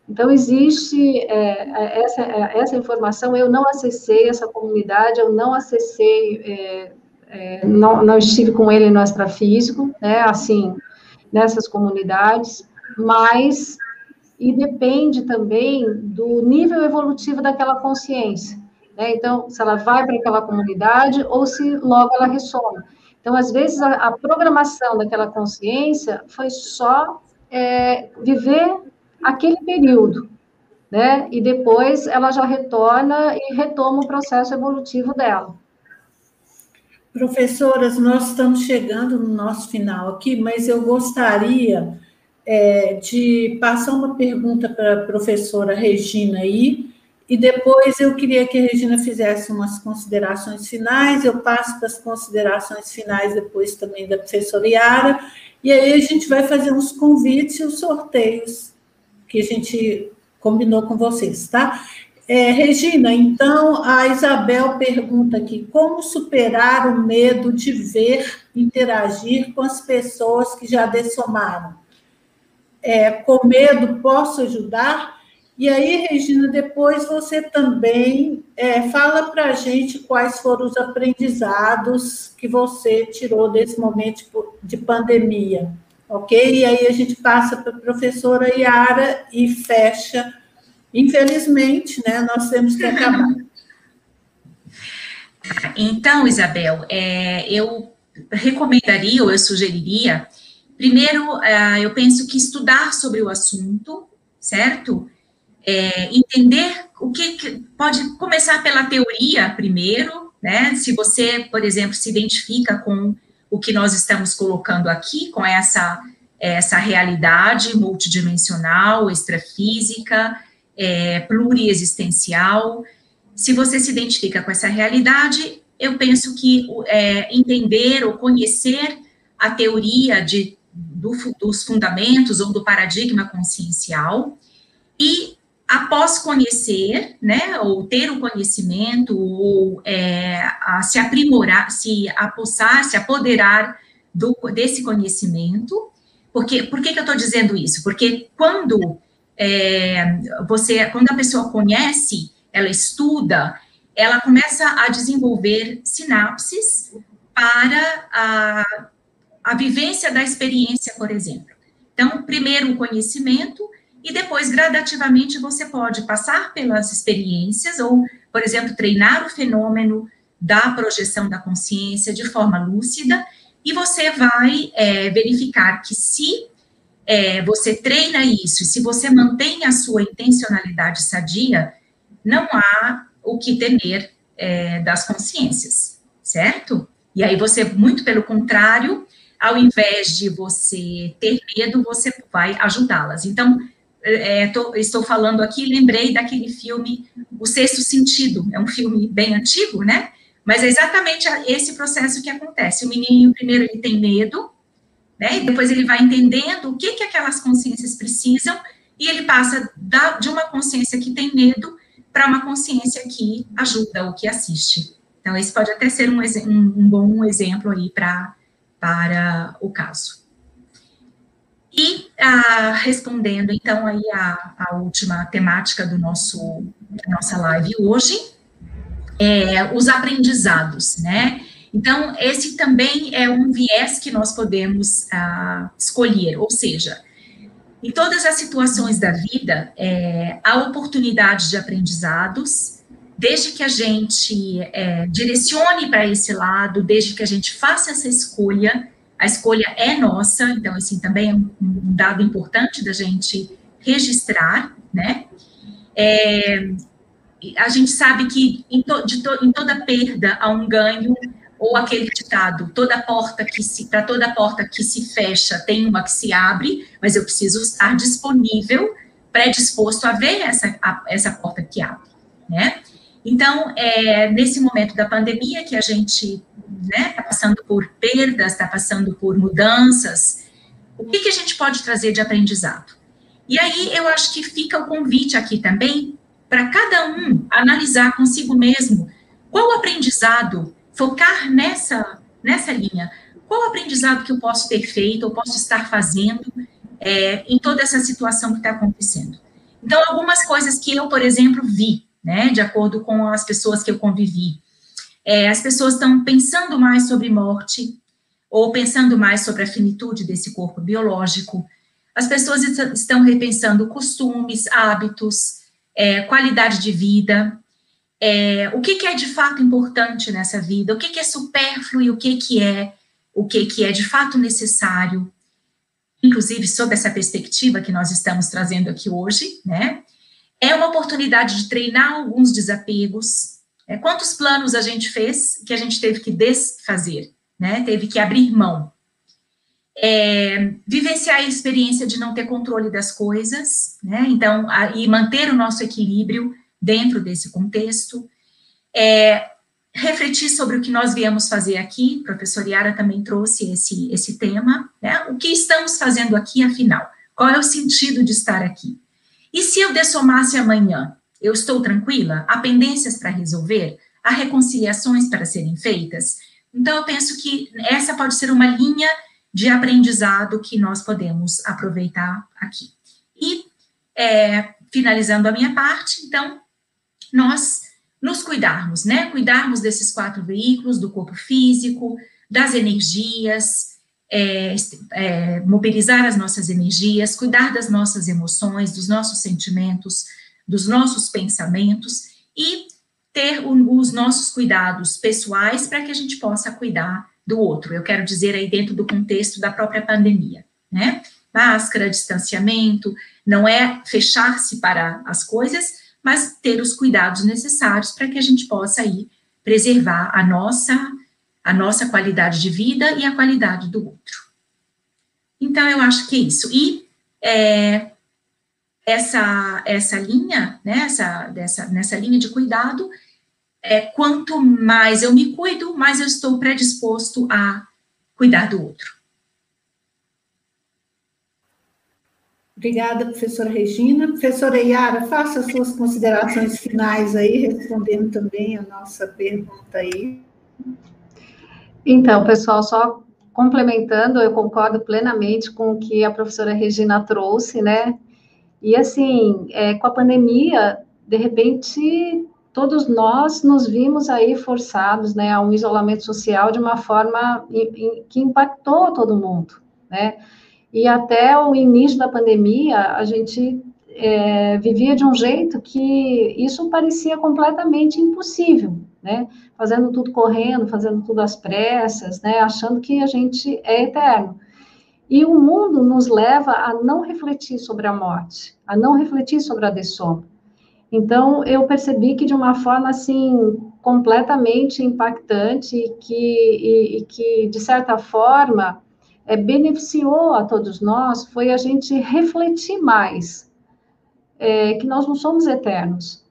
Então, existe é, essa, essa informação, eu não acessei essa comunidade, eu não acessei, é, é, não, não estive com ele no extrafísico, né, assim, nessas comunidades, mas, e depende também do nível evolutivo daquela consciência, né, então, se ela vai para aquela comunidade ou se logo ela ressoma. Então, às vezes, a, a programação daquela consciência foi só é, viver aquele período, né? E depois ela já retorna e retoma o processo evolutivo dela. Professoras, nós estamos chegando no nosso final aqui, mas eu gostaria é, de passar uma pergunta para a professora Regina aí, e depois eu queria que a Regina fizesse umas considerações finais, eu passo para as considerações finais depois também da professora Yara, e aí a gente vai fazer uns convites e os sorteios que a gente combinou com vocês, tá? É, Regina, então a Isabel pergunta aqui: como superar o medo de ver, interagir com as pessoas que já dessomaram? É, com medo, posso ajudar? E aí, Regina, depois você também é, fala para a gente quais foram os aprendizados que você tirou desse momento de pandemia ok? E aí a gente passa para a professora Yara e fecha. Infelizmente, né, nós temos que acabar. Então, Isabel, é, eu recomendaria ou eu sugeriria, primeiro, é, eu penso que estudar sobre o assunto, certo? É, entender o que, que pode começar pela teoria primeiro, né? Se você, por exemplo, se identifica com o que nós estamos colocando aqui, com essa, essa realidade multidimensional, extrafísica, é, pluriexistencial. Se você se identifica com essa realidade, eu penso que é, entender ou conhecer a teoria de, do, dos fundamentos ou do paradigma consciencial e após conhecer, né, ou ter o conhecimento, ou é, se aprimorar, se apossar, se apoderar do, desse conhecimento, porque, por que, que eu estou dizendo isso? Porque quando é, você, quando a pessoa conhece, ela estuda, ela começa a desenvolver sinapses para a, a vivência da experiência, por exemplo. Então, primeiro o conhecimento, e depois, gradativamente, você pode passar pelas experiências, ou, por exemplo, treinar o fenômeno da projeção da consciência de forma lúcida, e você vai é, verificar que se é, você treina isso, e se você mantém a sua intencionalidade sadia, não há o que temer é, das consciências, certo? E aí você, muito pelo contrário, ao invés de você ter medo, você vai ajudá-las. Então, é, tô, estou falando aqui, lembrei daquele filme O Sexto Sentido, é um filme bem antigo, né? Mas é exatamente esse processo que acontece. O menininho, primeiro, ele tem medo, né? E depois ele vai entendendo o que, que aquelas consciências precisam, e ele passa da, de uma consciência que tem medo para uma consciência que ajuda ou que assiste. Então, esse pode até ser um, um, um bom exemplo aí pra, para o caso. E ah, respondendo então aí a, a, última temática do nosso da nossa live hoje, é, os aprendizados, né? Então esse também é um viés que nós podemos ah, escolher, ou seja, em todas as situações da vida é, há oportunidade de aprendizados, desde que a gente é, direcione para esse lado, desde que a gente faça essa escolha a escolha é nossa, então, assim, também é um, dado importante da gente registrar, né? É, a gente sabe que em, to, to, em, toda perda há um ganho, ou aquele ditado, toda porta que se, para toda porta que se fecha, tem uma que se abre, mas eu preciso estar disponível, predisposto a ver essa, a, essa porta que abre, né? Então, é, nesse momento da pandemia que a gente né, tá passando por perdas, está passando por mudanças, o que, que a gente pode trazer de aprendizado? E aí eu acho que fica o convite aqui também para cada um analisar consigo mesmo qual aprendizado, focar nessa, nessa linha, qual aprendizado que eu posso ter feito, ou posso estar fazendo é, em toda essa situação que está acontecendo. Então, algumas coisas que eu, por exemplo, vi, né, de acordo com as pessoas que eu convivi, é, as pessoas estão pensando mais sobre morte, ou pensando mais sobre a finitude desse corpo biológico. As pessoas estão repensando costumes, hábitos, é, qualidade de vida, é, o que, que, é de fato importante nessa vida, o que, que é supérfluo e o que, que é o que, que é de fato necessário, inclusive sob essa perspectiva que nós estamos trazendo aqui hoje, né? É uma oportunidade de treinar alguns desapegos. É, quantos planos a gente fez que a gente teve que desfazer, né? Teve que abrir mão. É, vivenciar a experiência de não ter controle das coisas, né? Então, a, e manter o nosso equilíbrio dentro desse contexto. É, refletir sobre o que nós viemos fazer aqui, a professora Yara também trouxe esse, esse tema, né? O que estamos fazendo aqui, afinal? Qual é o sentido de estar aqui? E se eu dessomasse amanhã? Eu estou tranquila? Há pendências para resolver? Há reconciliações para serem feitas? Então, eu penso que essa pode ser uma linha de aprendizado que nós podemos aproveitar aqui. E, é, finalizando a minha parte, então, nós nos cuidarmos, né? Cuidarmos desses quatro veículos, do corpo físico, das energias, é, é, mobilizar as nossas energias, cuidar das nossas emoções, dos nossos sentimentos, dos nossos pensamentos e ter o, os nossos cuidados pessoais para que a gente possa cuidar do outro. Eu quero dizer aí dentro do contexto da própria pandemia, né? Máscara, distanciamento, não é fechar-se para as coisas, mas ter os cuidados necessários para que a gente possa aí preservar a nossa a nossa qualidade de vida e a qualidade do outro. Então eu acho que é isso. E é, essa essa linha, né, essa, dessa, nessa linha de cuidado, é, quanto mais eu me cuido, mais eu estou predisposto a cuidar do outro. Obrigada, professora Regina. Professora Yara, faça as suas considerações finais aí, respondendo também a nossa pergunta aí. Então, pessoal, só complementando, eu concordo plenamente com o que a professora Regina trouxe, né? E assim, é, com a pandemia, de repente, todos nós nos vimos aí forçados, né, a um isolamento social de uma forma que impactou todo mundo, né? E até o início da pandemia, a gente é, vivia de um jeito que isso parecia completamente impossível, né? Fazendo tudo correndo, fazendo tudo às pressas, né? Achando que a gente é eterno. E o mundo nos leva a não refletir sobre a morte, a não refletir sobre a dessoma. Então, eu percebi que de uma forma, assim, completamente impactante que, e, e que, de certa forma, é, beneficiou a todos nós foi a gente refletir mais é, que nós não somos eternos,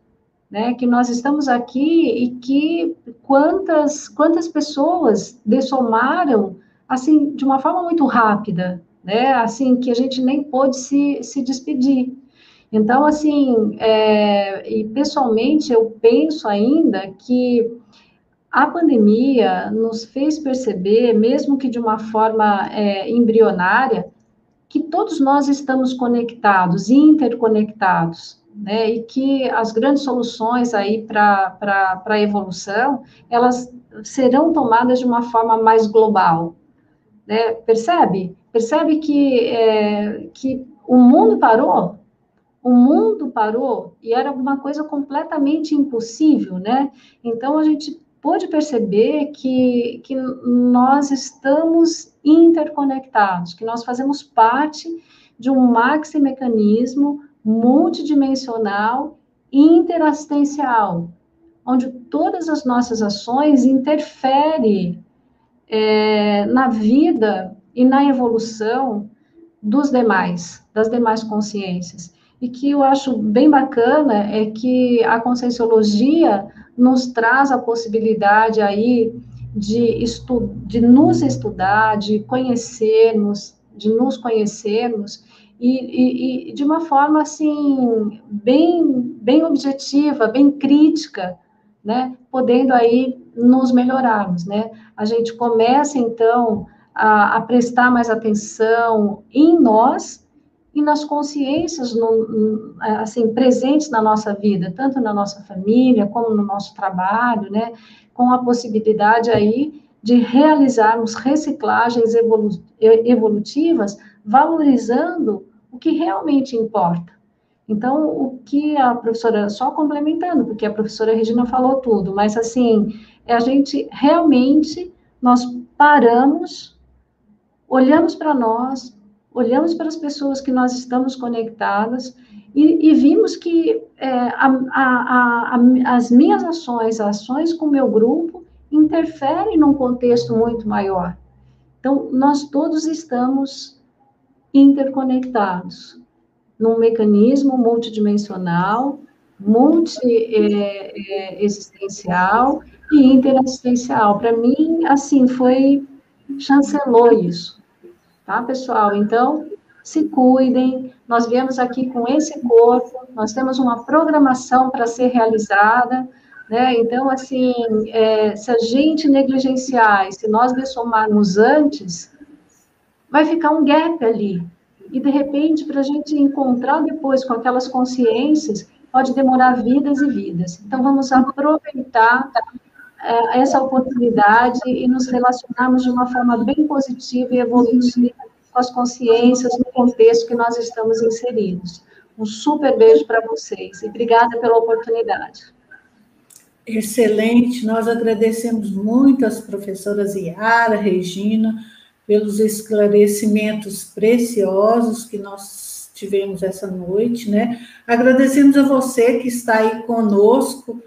né? Que nós estamos aqui e que quantas quantas pessoas dessomaram assim de uma forma muito rápida, né? Assim que a gente nem pôde se, se despedir. Então, assim, é, e pessoalmente eu penso ainda que a pandemia nos fez perceber, mesmo que de uma forma é, embrionária, que todos nós estamos conectados, interconectados, né? E que as grandes soluções aí para a evolução, elas serão tomadas de uma forma mais global, né? Percebe? Percebe que, é, que o mundo parou? O mundo parou e era alguma coisa completamente impossível, né? Então a gente pôde perceber que, que nós estamos interconectados, que nós fazemos parte de um maxi mecanismo multidimensional interassistencial, onde todas as nossas ações interferem é, na vida e na evolução dos demais, das demais consciências. E que eu acho bem bacana é que a conscienciologia nos traz a possibilidade aí de, estu de nos estudar, de conhecermos, de nos conhecermos, e, e, e, de uma forma, assim, bem, bem objetiva, bem crítica, né, podendo aí nos melhorarmos, né. A gente começa, então, a, a prestar mais atenção em nós, e nas consciências no, assim presentes na nossa vida, tanto na nossa família como no nosso trabalho, né, com a possibilidade aí de realizarmos reciclagens evolu evolutivas, valorizando o que realmente importa. Então, o que a professora, só complementando, porque a professora Regina falou tudo, mas assim, é a gente realmente, nós paramos, olhamos para nós, olhamos para as pessoas que nós estamos conectadas e, e vimos que é, a, a, a, as minhas ações, ações com o meu grupo, interferem num contexto muito maior. Então, nós todos estamos interconectados num mecanismo multidimensional, multi-existencial é, é, e interassistencial. Para mim, assim, foi, chancelou isso. Tá, pessoal? Então, se cuidem. Nós viemos aqui com esse corpo, nós temos uma programação para ser realizada, né? Então, assim, é, se a gente negligenciar se nós dessomarmos antes, vai ficar um gap ali. E, de repente, para a gente encontrar depois com aquelas consciências, pode demorar vidas e vidas. Então, vamos aproveitar é, essa oportunidade e nos relacionarmos de uma forma bem positiva e evolutiva com as consciências no contexto que nós estamos inseridos. Um super beijo para vocês e obrigada pela oportunidade. Excelente, nós agradecemos muito às professoras Iara, Regina, pelos esclarecimentos preciosos que nós tivemos essa noite, né? Agradecemos a você que está aí conosco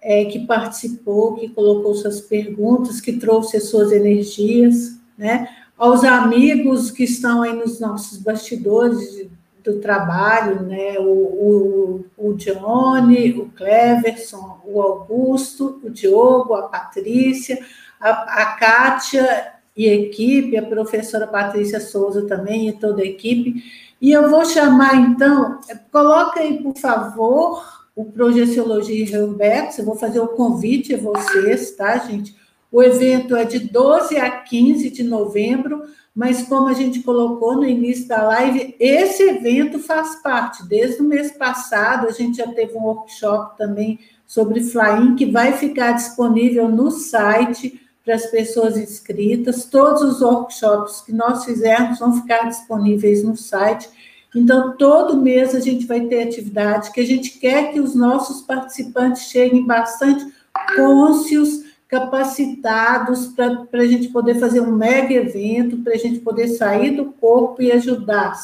é, que participou, que colocou suas perguntas, que trouxe as suas energias, né? Aos amigos que estão aí nos nossos bastidores do trabalho, né? O, o, o Johnny, o Cleverson, o Augusto, o Diogo, a Patrícia, a, a Kátia e a equipe, a professora Patrícia Souza também e toda a equipe. E eu vou chamar, então, coloca aí, por favor, o Projeciologia Rebex, eu vou fazer o convite a vocês, tá, gente? O evento é de 12 a 15 de novembro, mas como a gente colocou no início da live, esse evento faz parte. Desde o mês passado, a gente já teve um workshop também sobre Flying, que vai ficar disponível no site para as pessoas inscritas. Todos os workshops que nós fizermos vão ficar disponíveis no site. Então, todo mês a gente vai ter atividade que a gente quer que os nossos participantes cheguem bastante cônscios, capacitados para a gente poder fazer um mega evento, para a gente poder sair do corpo e ajudar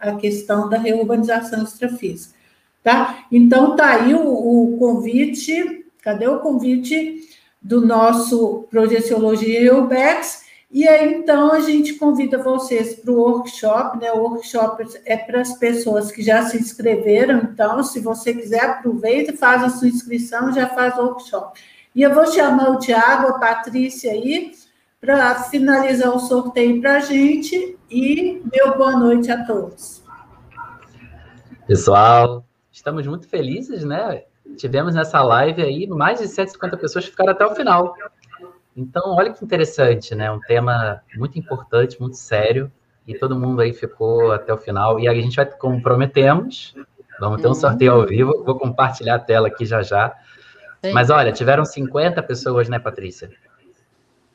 a questão da reurbanização extrafísica. Tá? Então, tá aí o, o convite, cadê o convite do nosso Projeciologia Eubex? E aí, então, a gente convida vocês para o workshop, né? O workshop é para as pessoas que já se inscreveram, então, se você quiser, aproveita e faz a sua inscrição, já faz o workshop. E eu vou chamar o Tiago, a Patrícia aí, para finalizar o sorteio para a gente, e meu boa noite a todos. Pessoal, estamos muito felizes, né? Tivemos nessa live aí mais de 150 pessoas que ficaram até o final. Então, olha que interessante, né? Um tema muito importante, muito sério, e todo mundo aí ficou até o final. E a gente vai, como prometemos, vamos ter um sorteio ao vivo. Vou compartilhar a tela aqui já já. Mas olha, tiveram 50 pessoas, né, Patrícia?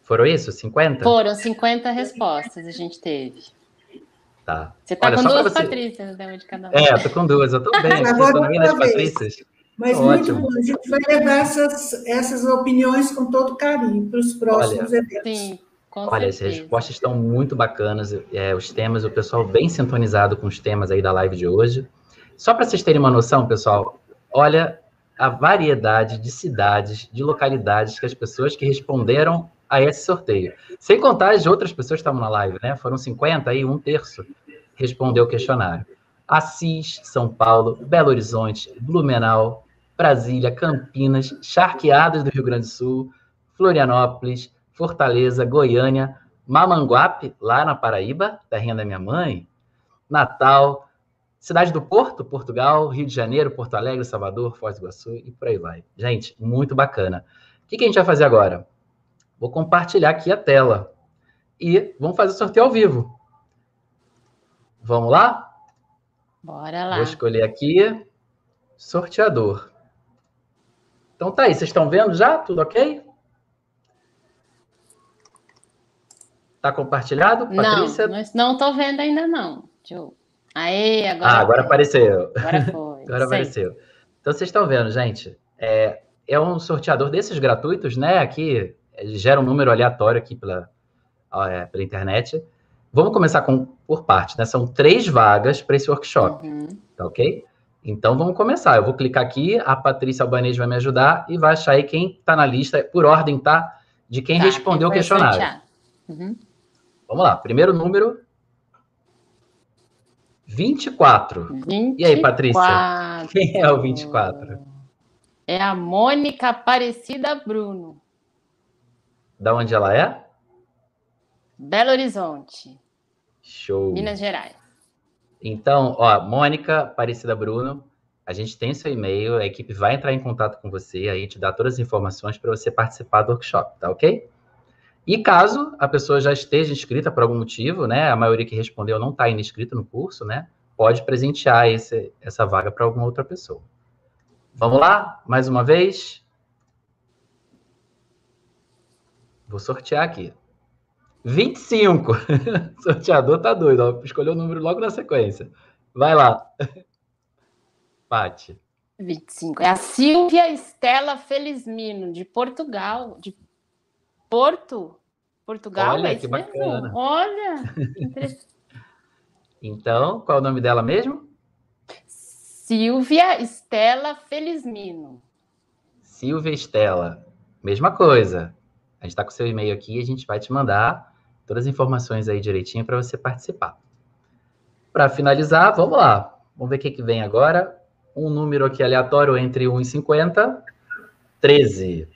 Foram isso? 50? Foram 50 respostas a gente teve. Tá. Você tá olha, com duas você... Patrícias, né, de cada um. É, eu tô com duas, eu tô bem. Agora, tô nas Patrícias. Mas Ótimo. muito bom, a gente vai levar essas, essas opiniões com todo carinho para os próximos Olha, eventos. Sim. Com Olha, certeza. as respostas estão muito bacanas, é, os temas, o pessoal bem sintonizado com os temas aí da live de hoje. Só para vocês terem uma noção, pessoal, olha a variedade de cidades, de localidades que as pessoas que responderam a esse sorteio. Sem contar as outras pessoas que estavam na live, né? Foram 50 aí, um terço respondeu o questionário. Assis, São Paulo, Belo Horizonte, Blumenau, Brasília, Campinas, Charqueadas do Rio Grande do Sul, Florianópolis, Fortaleza, Goiânia, Mamanguape, lá na Paraíba, terrinha da minha mãe, Natal, Cidade do Porto, Portugal, Rio de Janeiro, Porto Alegre, Salvador, Foz do Iguaçu e por aí vai. Gente, muito bacana. O que, que a gente vai fazer agora? Vou compartilhar aqui a tela e vamos fazer o sorteio ao vivo. Vamos lá? Bora lá. Vou escolher aqui sorteador. Então tá aí, vocês estão vendo já? Tudo ok? Tá compartilhado, Patrícia? Não, não estou vendo ainda não. Deixa Aê, agora. Ah, agora apareceu. Agora foi. agora apareceu. Então vocês estão vendo, gente. É, é um sorteador desses gratuitos, né? Aqui gera um número aleatório aqui pela, é, pela internet. Vamos começar com, por parte, né? São três vagas para esse workshop, uhum. tá ok? Então vamos começar. Eu vou clicar aqui, a Patrícia Albanese vai me ajudar e vai achar aí quem está na lista, por ordem, tá? De quem tá, respondeu o questionário. Uhum. Vamos lá, primeiro número. 24. 24. E aí, Patrícia? Quem é o 24? É a Mônica Aparecida Bruno. Da onde ela é? Belo Horizonte. Show. Minas Gerais. Então, ó, Mônica Aparecida Bruno, a gente tem seu e-mail, a equipe vai entrar em contato com você, aí te dá todas as informações para você participar do workshop, tá ok? E caso a pessoa já esteja inscrita por algum motivo, né, a maioria que respondeu não está inscrita no curso, né, pode presentear esse, essa vaga para alguma outra pessoa. Vamos lá? Mais uma vez. Vou sortear aqui. 25. o sorteador tá doido, ó. escolheu o número logo na sequência. Vai lá. Pati. 25. É a Silvia Estela Felizmino, de Portugal. De Porto? Portugal? Olha, é que mesmo? bacana. Olha. então, qual é o nome dela mesmo? Silvia Estela Felizmino. Silvia Estela. Mesma coisa. A gente está com seu e-mail aqui e a gente vai te mandar todas as informações aí direitinho para você participar. Para finalizar, vamos lá. Vamos ver o que, que vem agora. Um número aqui aleatório entre 1 e 50. 13.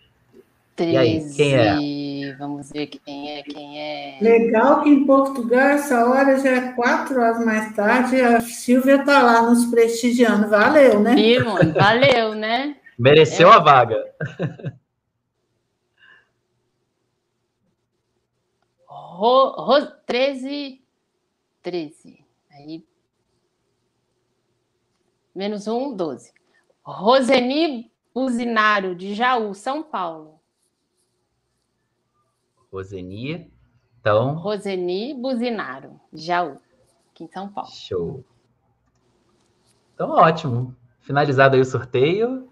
13. E aí, quem é? Vamos ver quem é, quem é. Legal que em Portugal, essa hora já é quatro horas mais tarde, a Silvia está lá nos prestigiando. Valeu, né? Viu, valeu, né? Mereceu é. a vaga. Ro, ro, 13, 13. Aí, menos um, 12. Roseni Buzinário, de Jaú, São Paulo. Roseni, então... Roseni Buzinaro, Jaú, aqui em São Paulo. Show. Então, ótimo. Finalizado aí o sorteio.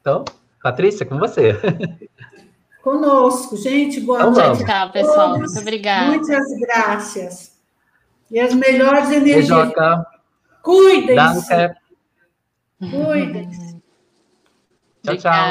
Então, Patrícia, com você. conosco. Gente, boa então, noite. Tchau, pessoal. Muito obrigada. Muitas graças. E as melhores energias. Cuidem-se. Cuidem-se. Tchau, tchau.